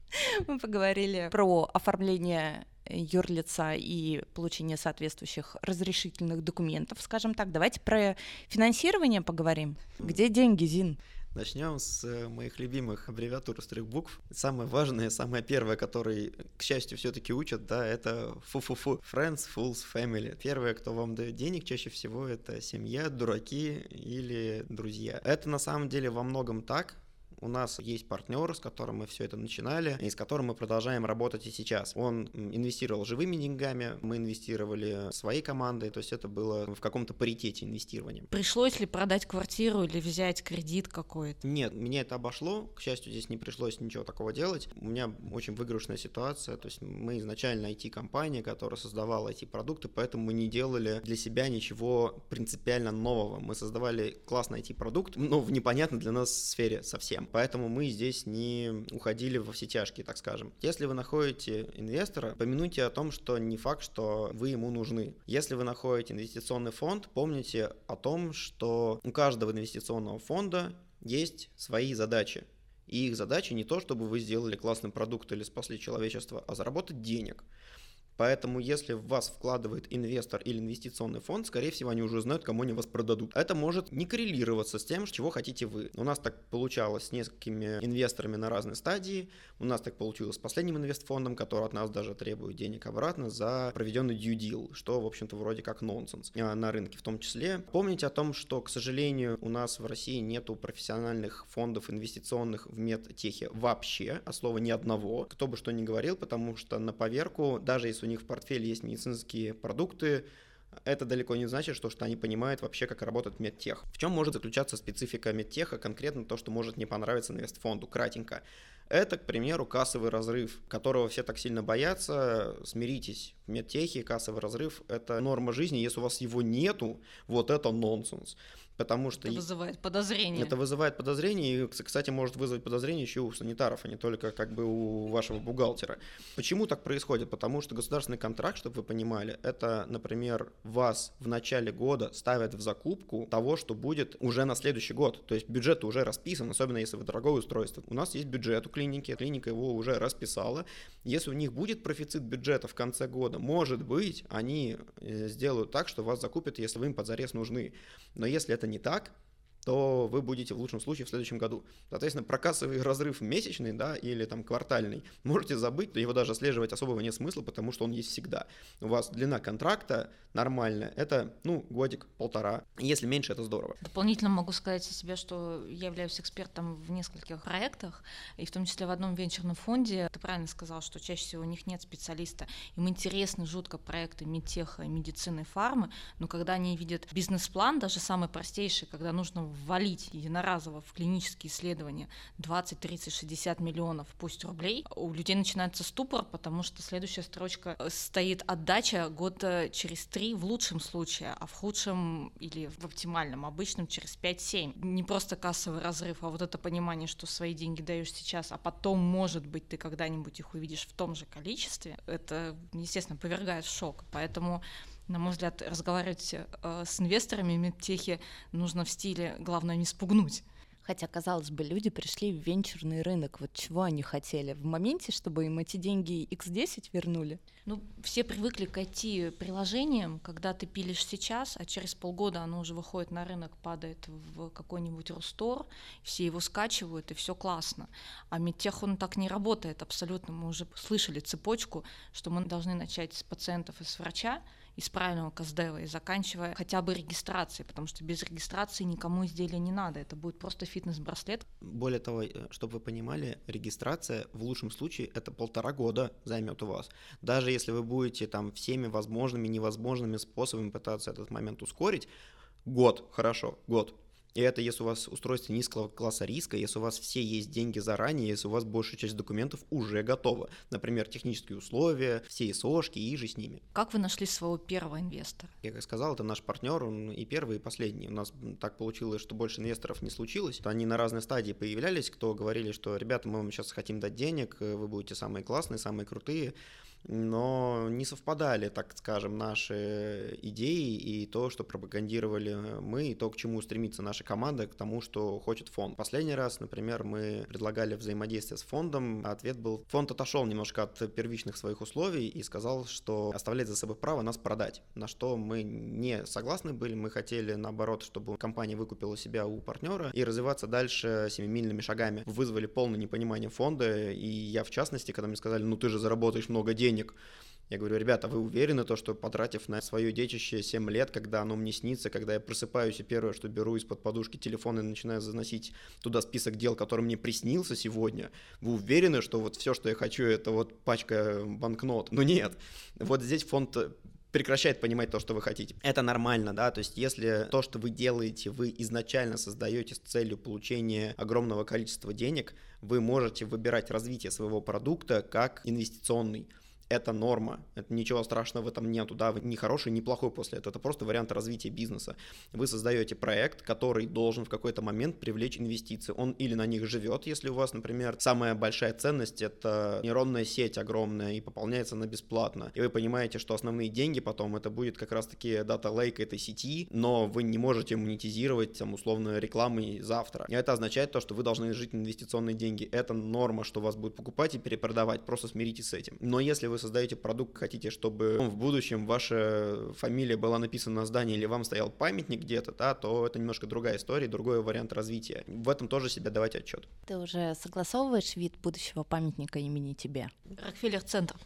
<laughs> мы поговорили про оформление юрлица и получение соответствующих разрешительных документов, скажем так. Давайте про финансирование поговорим. Где деньги, Зин? Начнем с э, моих любимых аббревиатур из трех букв. Самое важное, самое первое, которое, к счастью, все-таки учат, да, это фу-фу-фу. Friends, fools, family. Первое, кто вам дает денег, чаще всего это семья, дураки или друзья. Это на самом деле во многом так, у нас есть партнер, с которым мы все это начинали, и с которым мы продолжаем работать и сейчас. Он инвестировал живыми деньгами, мы инвестировали своей командой, то есть это было в каком-то паритете инвестирования. Пришлось ли продать квартиру или взять кредит какой-то? Нет, меня это обошло. К счастью, здесь не пришлось ничего такого делать. У меня очень выигрышная ситуация, то есть мы изначально IT-компания, которая создавала IT-продукты, поэтому мы не делали для себя ничего принципиально нового. Мы создавали классный IT-продукт, но в непонятной для нас сфере совсем поэтому мы здесь не уходили во все тяжкие, так скажем. Если вы находите инвестора, помянуйте о том, что не факт, что вы ему нужны. Если вы находите инвестиционный фонд, помните о том, что у каждого инвестиционного фонда есть свои задачи. И их задача не то, чтобы вы сделали классный продукт или спасли человечество, а заработать денег. Поэтому, если в вас вкладывает инвестор или инвестиционный фонд, скорее всего, они уже знают, кому они вас продадут. Это может не коррелироваться с тем, чего хотите вы. У нас так получалось с несколькими инвесторами на разной стадии. У нас так получилось с последним инвестфондом, который от нас даже требует денег обратно за проведенный due deal, что, в общем-то, вроде как нонсенс а, на рынке в том числе. Помните о том, что, к сожалению, у нас в России нету профессиональных фондов инвестиционных в медтехе вообще, а слова ни одного. Кто бы что ни говорил, потому что на поверку, даже если у них в портфеле есть медицинские продукты, это далеко не значит, что, что они понимают вообще, как работает медтех. В чем может заключаться специфика медтеха, конкретно то, что может не понравиться инвестфонду, кратенько. Это, к примеру, кассовый разрыв, которого все так сильно боятся. Смиритесь, в медтехе кассовый разрыв – это норма жизни. Если у вас его нету, вот это нонсенс потому что... Это вызывает подозрение. Это вызывает подозрение, и, кстати, может вызвать подозрение еще у санитаров, а не только как бы у вашего бухгалтера. Почему так происходит? Потому что государственный контракт, чтобы вы понимали, это, например, вас в начале года ставят в закупку того, что будет уже на следующий год. То есть бюджет уже расписан, особенно если вы дорогое устройство. У нас есть бюджет у клиники, клиника его уже расписала. Если у них будет профицит бюджета в конце года, может быть, они э, сделают так, что вас закупят, если вы им подзарез нужны. Но если это не так, то вы будете в лучшем случае в следующем году. Соответственно, про кассовый разрыв месячный, да, или там квартальный, можете забыть, его даже отслеживать особого нет смысла, потому что он есть всегда. У вас длина контракта нормальная, это, ну, годик, полтора. Если меньше, это здорово. Дополнительно могу сказать о себе, что я являюсь экспертом в нескольких проектах, и в том числе в одном венчурном фонде. Ты правильно сказал, что чаще всего у них нет специалиста. Им интересны жутко проекты медтеха, медицины, фармы, но когда они видят бизнес-план, даже самый простейший, когда нужно ввалить единоразово в клинические исследования 20, 30, 60 миллионов, пусть рублей, у людей начинается ступор, потому что следующая строчка э, стоит отдача года через три в лучшем случае, а в худшем или в оптимальном, обычном через 5-7. Не просто кассовый разрыв, а вот это понимание, что свои деньги даешь сейчас, а потом, может быть, ты когда-нибудь их увидишь в том же количестве, это, естественно, повергает в шок. Поэтому на мой взгляд, разговаривать э, с инвесторами медтехи нужно в стиле «главное не спугнуть». Хотя, казалось бы, люди пришли в венчурный рынок. Вот чего они хотели? В моменте, чтобы им эти деньги X10 вернули? Ну, все привыкли к IT-приложениям, когда ты пилишь сейчас, а через полгода оно уже выходит на рынок, падает в какой-нибудь Рустор, все его скачивают, и все классно. А медтех, он так не работает абсолютно. Мы уже слышали цепочку, что мы должны начать с пациентов и с врача, из правильного КСДВ и заканчивая хотя бы регистрацией, потому что без регистрации никому изделия не надо, это будет просто фитнес-браслет. Более того, э, чтобы вы понимали, регистрация в лучшем случае это полтора года займет у вас. Даже если вы будете там всеми возможными, невозможными способами пытаться этот момент ускорить, год, хорошо, год, и это если у вас устройство низкого класса риска, если у вас все есть деньги заранее, если у вас большая часть документов уже готова. Например, технические условия, все ИСОшки и же с ними. Как вы нашли своего первого инвестора? Я как сказал, это наш партнер, он и первый, и последний. У нас так получилось, что больше инвесторов не случилось. Они на разной стадии появлялись, кто говорили, что ребята, мы вам сейчас хотим дать денег, вы будете самые классные, самые крутые но не совпадали, так скажем, наши идеи и то, что пропагандировали мы, и то, к чему стремится наша команда, к тому, что хочет фонд. Последний раз, например, мы предлагали взаимодействие с фондом, а ответ был, фонд отошел немножко от первичных своих условий и сказал, что оставляет за собой право нас продать, на что мы не согласны были, мы хотели, наоборот, чтобы компания выкупила себя у партнера и развиваться дальше семимильными шагами. Вызвали полное непонимание фонда, и я, в частности, когда мне сказали, ну ты же заработаешь много денег, денег. Я говорю, ребята, вы уверены, то, что потратив на свое детище 7 лет, когда оно мне снится, когда я просыпаюсь и первое, что беру из-под подушки телефон и начинаю заносить туда список дел, который мне приснился сегодня, вы уверены, что вот все, что я хочу, это вот пачка банкнот? Ну нет. Вот здесь фонд прекращает понимать то, что вы хотите. Это нормально, да, то есть если то, что вы делаете, вы изначально создаете с целью получения огромного количества денег, вы можете выбирать развитие своего продукта как инвестиционный это норма, это ничего страшного в этом нету, да, вы не хороший, не плохой после этого, это просто вариант развития бизнеса. Вы создаете проект, который должен в какой-то момент привлечь инвестиции, он или на них живет, если у вас, например, самая большая ценность это нейронная сеть огромная и пополняется она бесплатно, и вы понимаете, что основные деньги потом это будет как раз-таки дата лейк этой сети, но вы не можете монетизировать там условно рекламой завтра. И это означает то, что вы должны жить инвестиционные деньги. Это норма, что вас будет покупать и перепродавать, просто смиритесь с этим. Но если вы вы создаете продукт, хотите, чтобы в будущем ваша фамилия была написана на здании или вам стоял памятник где-то, да, то это немножко другая история, другой вариант развития. В этом тоже себе давать отчет. Ты уже согласовываешь вид будущего памятника имени тебе? Рокфеллер-центр.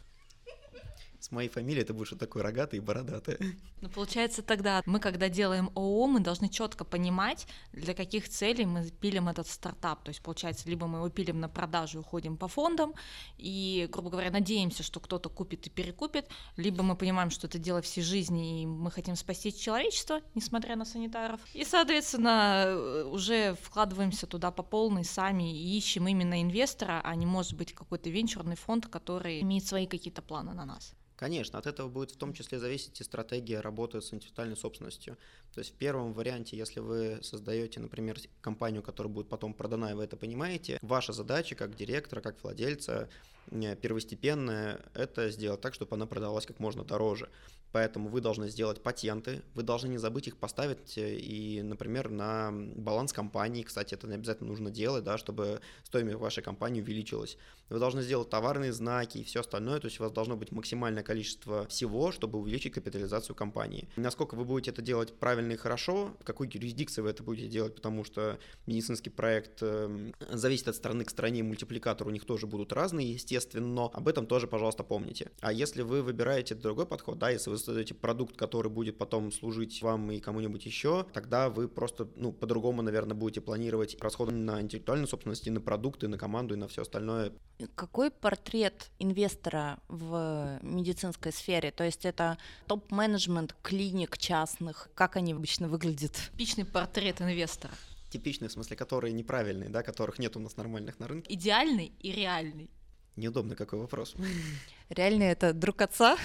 Моей фамилией это будешь вот такой рогатый и бородатый. <laughs> Ну, получается, тогда мы, когда делаем ООО, мы должны четко понимать, для каких целей мы пилим этот стартап. То есть, получается, либо мы его пилим на продажу и уходим по фондам, и, грубо говоря, надеемся, что кто-то купит и перекупит, либо мы понимаем, что это дело всей жизни, и мы хотим спасти человечество, несмотря на санитаров. И, соответственно, уже вкладываемся туда по полной сами и ищем именно инвестора, а не может быть какой-то венчурный фонд, который имеет свои какие-то планы на нас. Конечно, от этого будет в том числе зависеть и стратегия работы с интеллектуальной собственностью. То есть в первом варианте, если вы создаете, например, компанию, которая будет потом продана, и вы это понимаете, ваша задача как директора, как владельца э, первостепенная – это сделать так, чтобы она продавалась как можно дороже. Поэтому вы должны сделать патенты, вы должны не забыть их поставить э, и, например, на баланс компании. Кстати, это не обязательно нужно делать, да, чтобы стоимость вашей компании увеличилась. Вы должны сделать товарные знаки и все остальное, то есть у вас должно быть максимальное количество всего, чтобы увеличить капитализацию компании. Насколько вы будете это делать правильно и хорошо, в какой юрисдикции вы это будете делать, потому что медицинский проект эм, зависит от страны к стране, мультипликаторы у них тоже будут разные, естественно, но об этом тоже, пожалуйста, помните. А если вы выбираете другой подход, да, если вы создаете продукт, который будет потом служить вам и кому-нибудь еще, тогда вы просто, ну, по-другому, наверное, будете планировать расходы на интеллектуальную собственность, и на продукты, и на команду, и на все остальное. Какой портрет инвестора в медицинской сфере? То есть это топ-менеджмент клиник частных, как они обычно выглядят? Типичный портрет инвестора. Типичный, в смысле, которые неправильные, да, которых нет у нас нормальных на рынке. Идеальный и реальный. Неудобный какой вопрос. <laughs> Реальный это друг отца?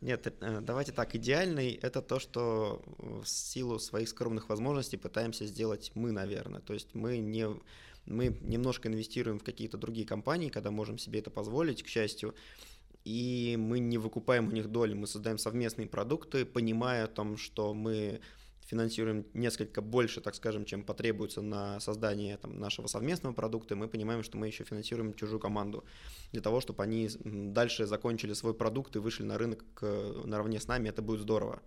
Нет, э, давайте так, идеальный — это то, что в силу своих скромных возможностей пытаемся сделать мы, наверное. То есть мы не мы немножко инвестируем в какие-то другие компании, когда можем себе это позволить, к счастью, и мы не выкупаем у них доли, мы создаем совместные продукты, понимая о том, что мы финансируем несколько больше, так скажем, чем потребуется на создание там, нашего совместного продукта, мы понимаем, что мы еще финансируем чужую команду для того, чтобы они дальше закончили свой продукт и вышли на рынок наравне с нами, это будет здорово.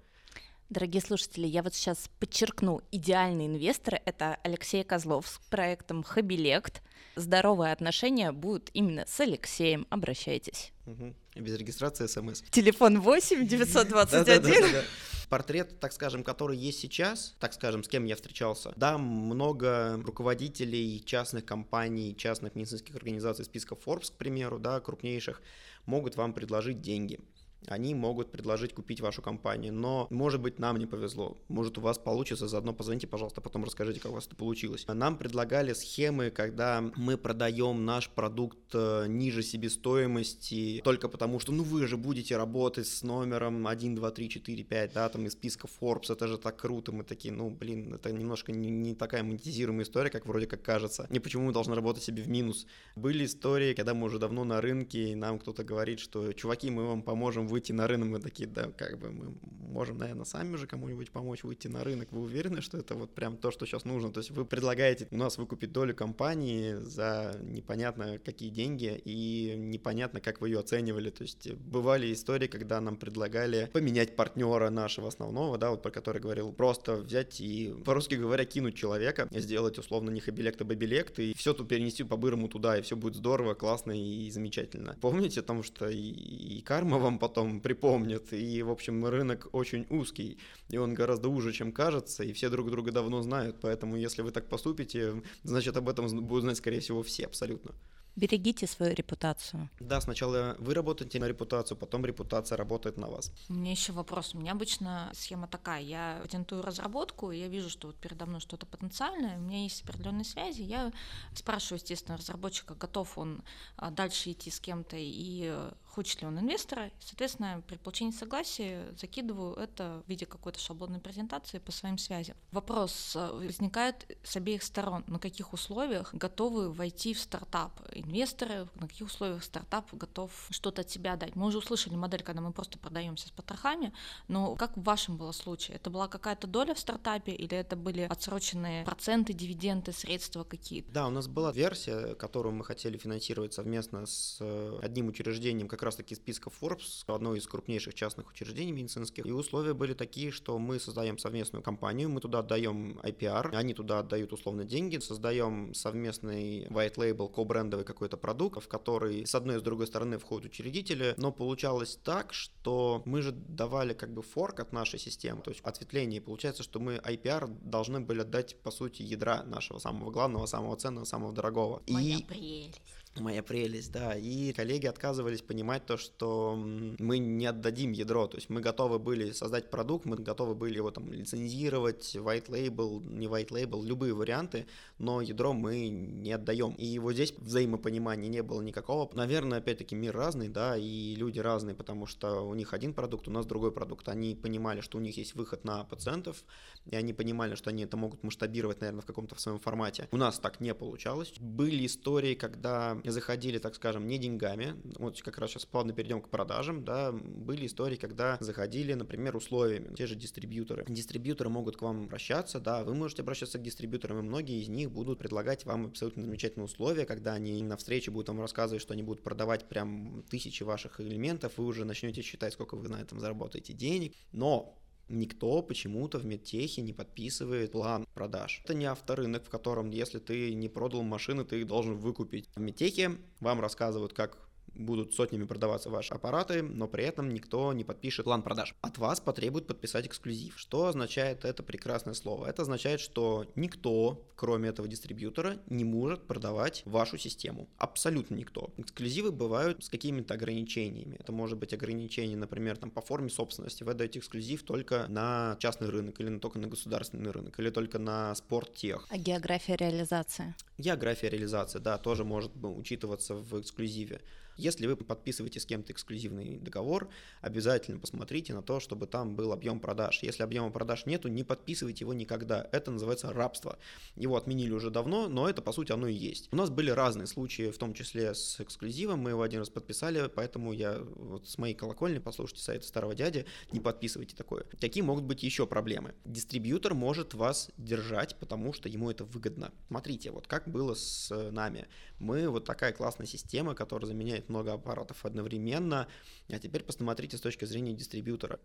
Дорогие слушатели, я вот сейчас подчеркну, идеальные инвесторы — это Алексей Козлов с проектом Хабилект. Здоровые отношения будут именно с Алексеем. Обращайтесь. Угу. Без регистрации смс. Телефон 8 921. Портрет, так скажем, который есть сейчас, так скажем, с кем я встречался. Да, много руководителей частных компаний, частных медицинских организаций списка Forbes, к примеру, да, крупнейших, могут вам предложить деньги они могут предложить купить вашу компанию. Но, может быть, нам не повезло. Может, у вас получится. Заодно позвоните, пожалуйста, потом расскажите, как у вас это получилось. Нам предлагали схемы, когда мы продаем наш продукт э, ниже себестоимости, только потому что, ну, вы же будете работать с номером 1, 2, 3, 4, 5, да, там из списка Forbes, это же так круто. Мы такие, ну, блин, это немножко не, не такая монетизируемая история, как вроде как кажется. И почему мы должны работать себе в минус. Были истории, когда мы уже давно на рынке, и нам кто-то говорит, что, чуваки, мы вам поможем выйти на рынок, мы такие, да, как бы мы можем, наверное, сами же кому-нибудь помочь выйти на рынок. Вы уверены, что это вот прям то, что сейчас нужно? То есть вы предлагаете у нас выкупить долю компании за непонятно какие деньги и непонятно, как вы ее оценивали. То есть бывали истории, когда нам предлагали поменять партнера нашего основного, да, вот про который говорил, просто взять и, по-русски говоря, кинуть человека, сделать условно не хабилект, а бабилект, и все тут перенести по-бырому туда, и все будет здорово, классно и замечательно. Помните, потому что и, и карма вам потом потом припомнят. И, в общем, рынок очень узкий, и он гораздо уже, чем кажется, и все друг друга давно знают. Поэтому, если вы так поступите, значит, об этом будут знать, скорее всего, все абсолютно. Берегите свою репутацию. Да, сначала вы работаете на репутацию, потом репутация работает на вас. У меня еще вопрос. У меня обычно схема такая. Я патентую разработку, я вижу, что вот передо мной что-то потенциальное, у меня есть определенные связи. Я спрашиваю, естественно, разработчика, готов он а, дальше идти с кем-то и хочет ли он инвестора. Соответственно, при получении согласия закидываю это в виде какой-то шаблонной презентации по своим связям. Вопрос э, возникает с обеих сторон. На каких условиях готовы войти в стартап инвесторы, на каких условиях стартап готов что-то от себя дать. Мы уже услышали модель, когда мы просто продаемся с потрохами, но как в вашем было случае? Это была какая-то доля в стартапе или это были отсроченные проценты, дивиденды, средства какие-то? Да, у нас была версия, которую мы хотели финансировать совместно с э, одним учреждением, как раз-таки списка Forbes, одной из крупнейших частных учреждений медицинских. И условия были такие, что мы создаем совместную компанию, мы туда отдаем IPR, они туда отдают условно деньги, создаем совместный white label, ко-брендовый какой-то продукт, в который с одной и с другой стороны входят учредители, но получалось так, что мы же давали как бы форк от нашей системы, то есть ответвление, и получается, что мы IPR должны были отдать, по сути, ядра нашего самого главного, самого ценного, самого дорогого. Моя и... прелесть. Моя прелесть, да. И коллеги отказывались понимать то, что мы не отдадим ядро. То есть мы готовы были создать продукт, мы готовы были его там лицензировать, white label, не white label, любые варианты, но ядро мы не отдаем. И вот здесь взаимопонимания не было никакого. Наверное, опять-таки мир разный, да, и люди разные, потому что у них один продукт, у нас другой продукт. Они понимали, что у них есть выход на пациентов, и они понимали, что они это могут масштабировать, наверное, в каком-то в своем формате. У нас так не получалось. Были истории, когда заходили, так скажем, не деньгами, вот как раз сейчас плавно перейдем к продажам, да, были истории, когда заходили, например, условиями, те же дистрибьюторы. Дистрибьюторы могут к вам обращаться, да, вы можете обращаться к дистрибьюторам, и многие из них будут предлагать вам абсолютно замечательные условия, когда они на встрече будут вам рассказывать, что они будут продавать прям тысячи ваших элементов, вы уже начнете считать, сколько вы на этом заработаете денег, но Никто почему-то в медтехе не подписывает план продаж. Это не авторынок, в котором, если ты не продал машины, ты их должен выкупить. В медтехе вам рассказывают, как будут сотнями продаваться ваши аппараты, но при этом никто не подпишет план продаж. От вас потребуют подписать эксклюзив. Что означает это прекрасное слово? Это означает, что никто, кроме этого дистрибьютора, не может продавать вашу систему. Абсолютно никто. Эксклюзивы бывают с какими-то ограничениями. Это может быть ограничение, например, там, по форме собственности. Вы отдаете эксклюзив только на частный рынок или только на государственный рынок, или только на спорттех. А география реализации? География реализации, да, тоже может учитываться в эксклюзиве. Если вы подписываете с кем-то эксклюзивный договор, обязательно посмотрите на то, чтобы там был объем продаж. Если объема продаж нету, не подписывайте его никогда. Это называется рабство. Его отменили уже давно, но это по сути оно и есть. У нас были разные случаи, в том числе с эксклюзивом. Мы его один раз подписали, поэтому я вот с моей колокольни, послушайте сайт старого дяди, не подписывайте такое. Какие могут быть еще проблемы? Дистрибьютор может вас держать, потому что ему это выгодно. Смотрите, вот как было с нами. Мы вот такая классная система, которая заменяет много аппаратов одновременно. А теперь посмотрите с точки зрения дистрибьютора.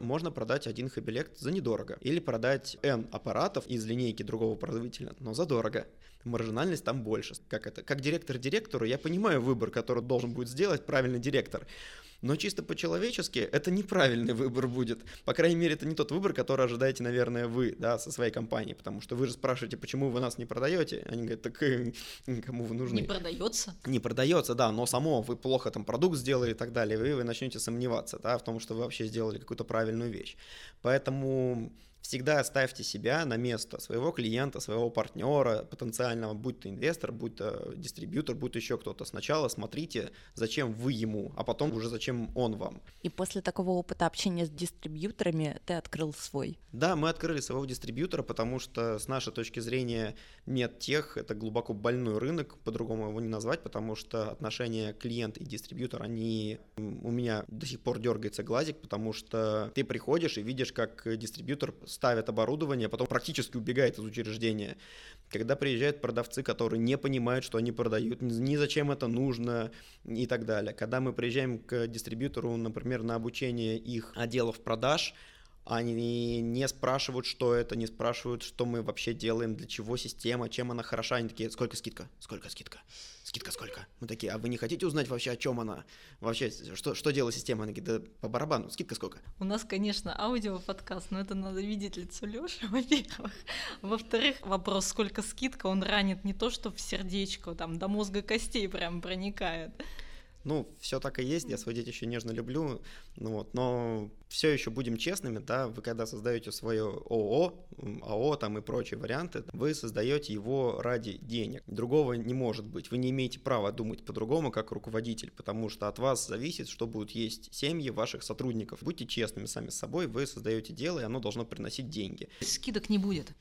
Можно продать один хабилект за недорого или продать N аппаратов из линейки другого производителя, но за дорого. Маржинальность там больше. Как это? Как директор директору я понимаю выбор, который должен будет сделать правильный директор. Но чисто по-человечески это неправильный выбор будет. По крайней мере, это не тот выбор, который ожидаете, наверное, вы, да, со своей компанией, потому что вы же спрашиваете, почему вы нас не продаете. Они говорят, так э, кому вы нужны? Не продается? Не продается, да, но само вы плохо там продукт сделали и так далее, вы, вы начнете сомневаться, да, в том, что вы вообще сделали какую-то правильную вещь. Поэтому всегда ставьте себя на место своего клиента, своего партнера, потенциального, будь то инвестор, будь то дистрибьютор, будь то еще кто-то. Сначала смотрите, зачем вы ему, а потом уже зачем он вам. И после такого опыта общения с дистрибьюторами ты открыл свой? Да, мы открыли своего дистрибьютора, потому что с нашей точки зрения медтех — это глубоко больной рынок, по-другому его не назвать, потому что отношения клиент и дистрибьютор, они у меня до сих пор дергается глазик, потому что ты приходишь и видишь, как дистрибьютор ставят оборудование, а потом практически убегает из учреждения. Когда приезжают продавцы, которые не понимают, что они продают, ни зачем это нужно и так далее. Когда мы приезжаем к дистрибьютору, например, на обучение их отделов продаж, они не спрашивают, что это, не спрашивают, что мы вообще делаем, для чего система, чем она хороша. Они такие, сколько скидка? Сколько скидка? Скидка сколько? Мы такие, а вы не хотите узнать вообще, о чем она? Вообще, что, что делает система? Они говорят, да по барабану, скидка сколько? У нас, конечно, аудио-подкаст, но это надо видеть лицо Лёши, <laughs> во-первых. Во-вторых, вопрос, сколько скидка, он ранит не то, что в сердечко, там, до мозга костей прям проникает. Ну, все так и есть, я свое детище нежно люблю, ну вот, но все еще будем честными, да, вы когда создаете свое ООО, АО там и прочие варианты, вы создаете его ради денег. Другого не может быть. Вы не имеете права думать по-другому, как руководитель, потому что от вас зависит, что будут есть семьи ваших сотрудников. Будьте честными сами с собой, вы создаете дело, и оно должно приносить деньги. Скидок не будет.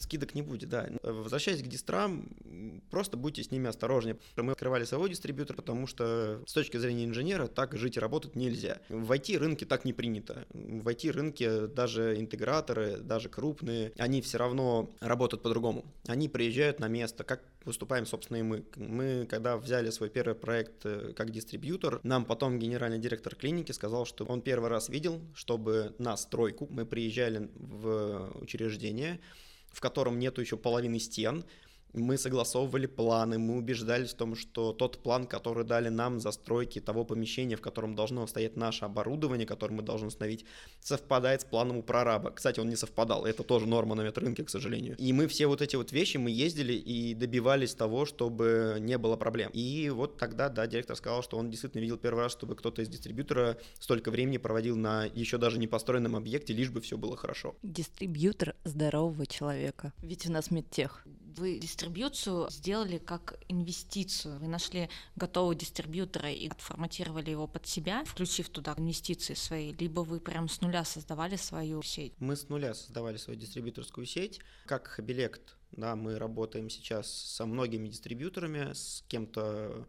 Скидок не будет, да. Возвращаясь к дистрам, просто будьте с ними осторожнее. Мы открывали своего дистрибьютора, потому что что с точки зрения инженера так жить и работать нельзя. В IT-рынке так не принято. В IT-рынке даже интеграторы, даже крупные, они все равно работают по-другому. Они приезжают на место, как выступаем, собственно, и мы. Мы, когда взяли свой первый проект э, как дистрибьютор, нам потом генеральный директор клиники сказал, что он первый раз видел, чтобы на стройку мы приезжали в учреждение, в котором нету еще половины стен, мы согласовывали планы, мы убеждались в том, что тот план, который дали нам застройки того помещения, в котором должно стоять наше оборудование, которое мы должны установить, совпадает с планом у прораба. Кстати, он не совпадал, это тоже норма на ветрынке, к сожалению. И мы все вот эти вот вещи, мы ездили и добивались того, чтобы не было проблем. И вот тогда, да, директор сказал, что он действительно видел первый раз, чтобы кто-то из дистрибьютора столько времени проводил на еще даже не построенном объекте, лишь бы все было хорошо. Дистрибьютор здорового человека. Ведь у нас медтех. Вы дистрибьюцию сделали как инвестицию. Вы нашли готового дистрибьютора и отформатировали его под себя, включив туда инвестиции свои, либо вы прям с нуля создавали свою сеть? Мы с нуля создавали свою дистрибьюторскую сеть. Как Хабилект, да, мы работаем сейчас со многими дистрибьюторами, с кем-то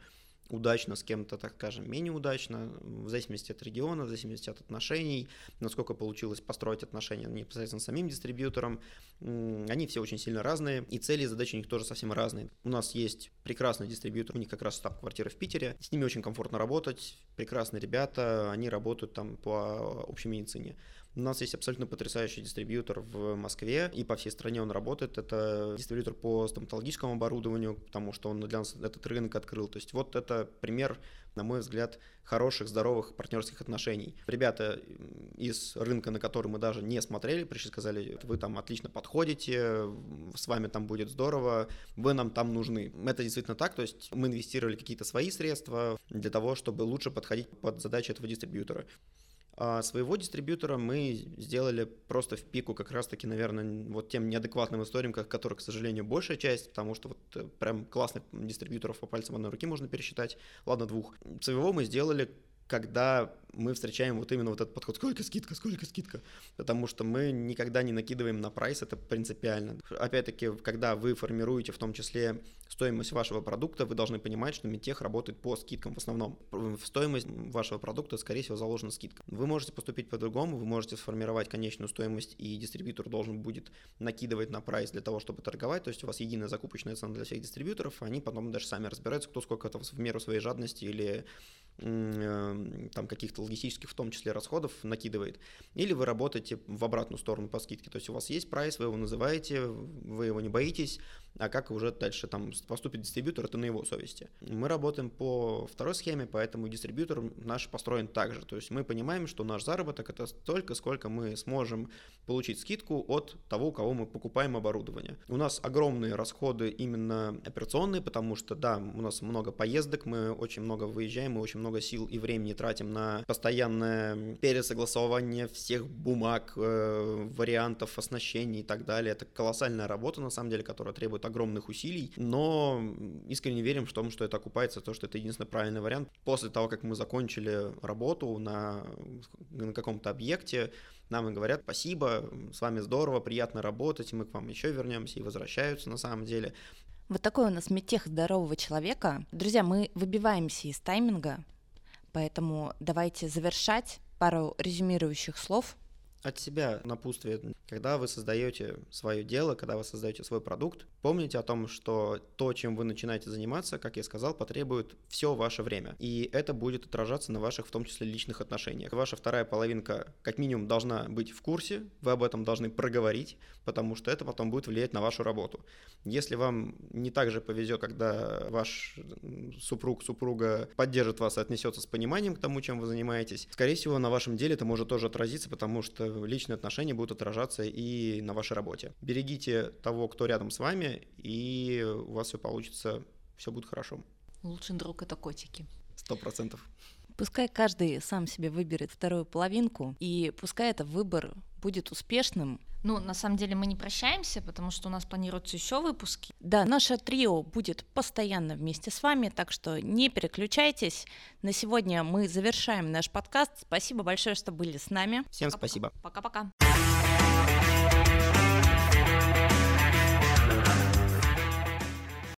удачно, с кем-то, так скажем, менее удачно, в зависимости от региона, в зависимости от отношений, насколько получилось построить отношения непосредственно с самим дистрибьютором. Они все очень сильно разные, и цели и задачи у них тоже совсем разные. У нас есть прекрасный дистрибьютор, у них как раз штаб-квартира в Питере, с ними очень комфортно работать, прекрасные ребята, они работают там по общей медицине. У нас есть абсолютно потрясающий дистрибьютор в Москве, и по всей стране он работает. Это дистрибьютор по стоматологическому оборудованию, потому что он для нас этот рынок открыл. То есть вот это пример, на мой взгляд, хороших, здоровых партнерских отношений. Ребята из рынка, на который мы даже не смотрели, пришли, сказали, вы там отлично подходите, с вами там будет здорово, вы нам там нужны. Это действительно так, то есть мы инвестировали какие-то свои средства для того, чтобы лучше подходить под задачи этого дистрибьютора. А своего дистрибьютора мы сделали просто в пику как раз-таки, наверное, вот тем неадекватным историям, которых, к сожалению, большая часть, потому что вот э, прям классных дистрибьюторов по пальцам одной руки можно пересчитать, ладно, двух. Своего мы сделали когда мы встречаем вот именно вот этот подход, сколько скидка, сколько скидка, потому что мы никогда не накидываем на прайс, это принципиально. Опять-таки, когда вы формируете в том числе стоимость вашего продукта, вы должны понимать, что Медтех работает по скидкам в основном. В стоимость вашего продукта, скорее всего, заложена скидка. Вы можете поступить по-другому, вы можете сформировать конечную стоимость, и дистрибьютор должен будет накидывать на прайс для того, чтобы торговать, то есть у вас единая закупочная цена для всех дистрибьюторов, они потом даже сами разбираются, кто сколько это в меру своей жадности или Эм, там каких-то логистических в том числе расходов накидывает, или вы работаете в обратную сторону по скидке, то есть у вас есть прайс, вы его называете, вы его не боитесь, а как уже дальше там поступит дистрибьютор, это на его совести. Мы работаем по второй схеме, поэтому дистрибьютор наш построен так же, то есть мы понимаем, что наш заработок это столько, сколько мы сможем получить скидку от того, у кого мы покупаем оборудование. У нас огромные расходы именно операционные, потому что, да, у нас много поездок, мы очень много выезжаем, мы очень много сил и времени тратим на постоянное пересогласование всех бумаг, э, вариантов оснащения и так далее. Это колоссальная работа, на самом деле, которая требует огромных усилий, но искренне верим в том, что это окупается, то, что это единственный правильный вариант. После того, как мы закончили работу на, на каком-то объекте, нам и говорят спасибо, с вами здорово, приятно работать, мы к вам еще вернемся и возвращаются на самом деле. Вот такой у нас метех здорового человека. Друзья, мы выбиваемся из тайминга, поэтому давайте завершать пару резюмирующих слов от себя напутствие. Когда вы создаете свое дело, когда вы создаете свой продукт, помните о том, что то, чем вы начинаете заниматься, как я сказал, потребует все ваше время. И это будет отражаться на ваших, в том числе, личных отношениях. Ваша вторая половинка, как минимум, должна быть в курсе, вы об этом должны проговорить, потому что это потом будет влиять на вашу работу. Если вам не так же повезет, когда ваш супруг, супруга поддержит вас и отнесется с пониманием к тому, чем вы занимаетесь, скорее всего, на вашем деле это может тоже отразиться, потому что личные отношения будут отражаться и на вашей работе. Берегите того, кто рядом с вами, и у вас все получится, все будет хорошо. Лучший друг это котики. Сто процентов. Пускай каждый сам себе выберет вторую половинку, и пускай это выбор будет успешным. Ну, на самом деле мы не прощаемся, потому что у нас планируются еще выпуски. Да, наше трио будет постоянно вместе с вами, так что не переключайтесь. На сегодня мы завершаем наш подкаст. Спасибо большое, что были с нами. Всем спасибо. Пока-пока.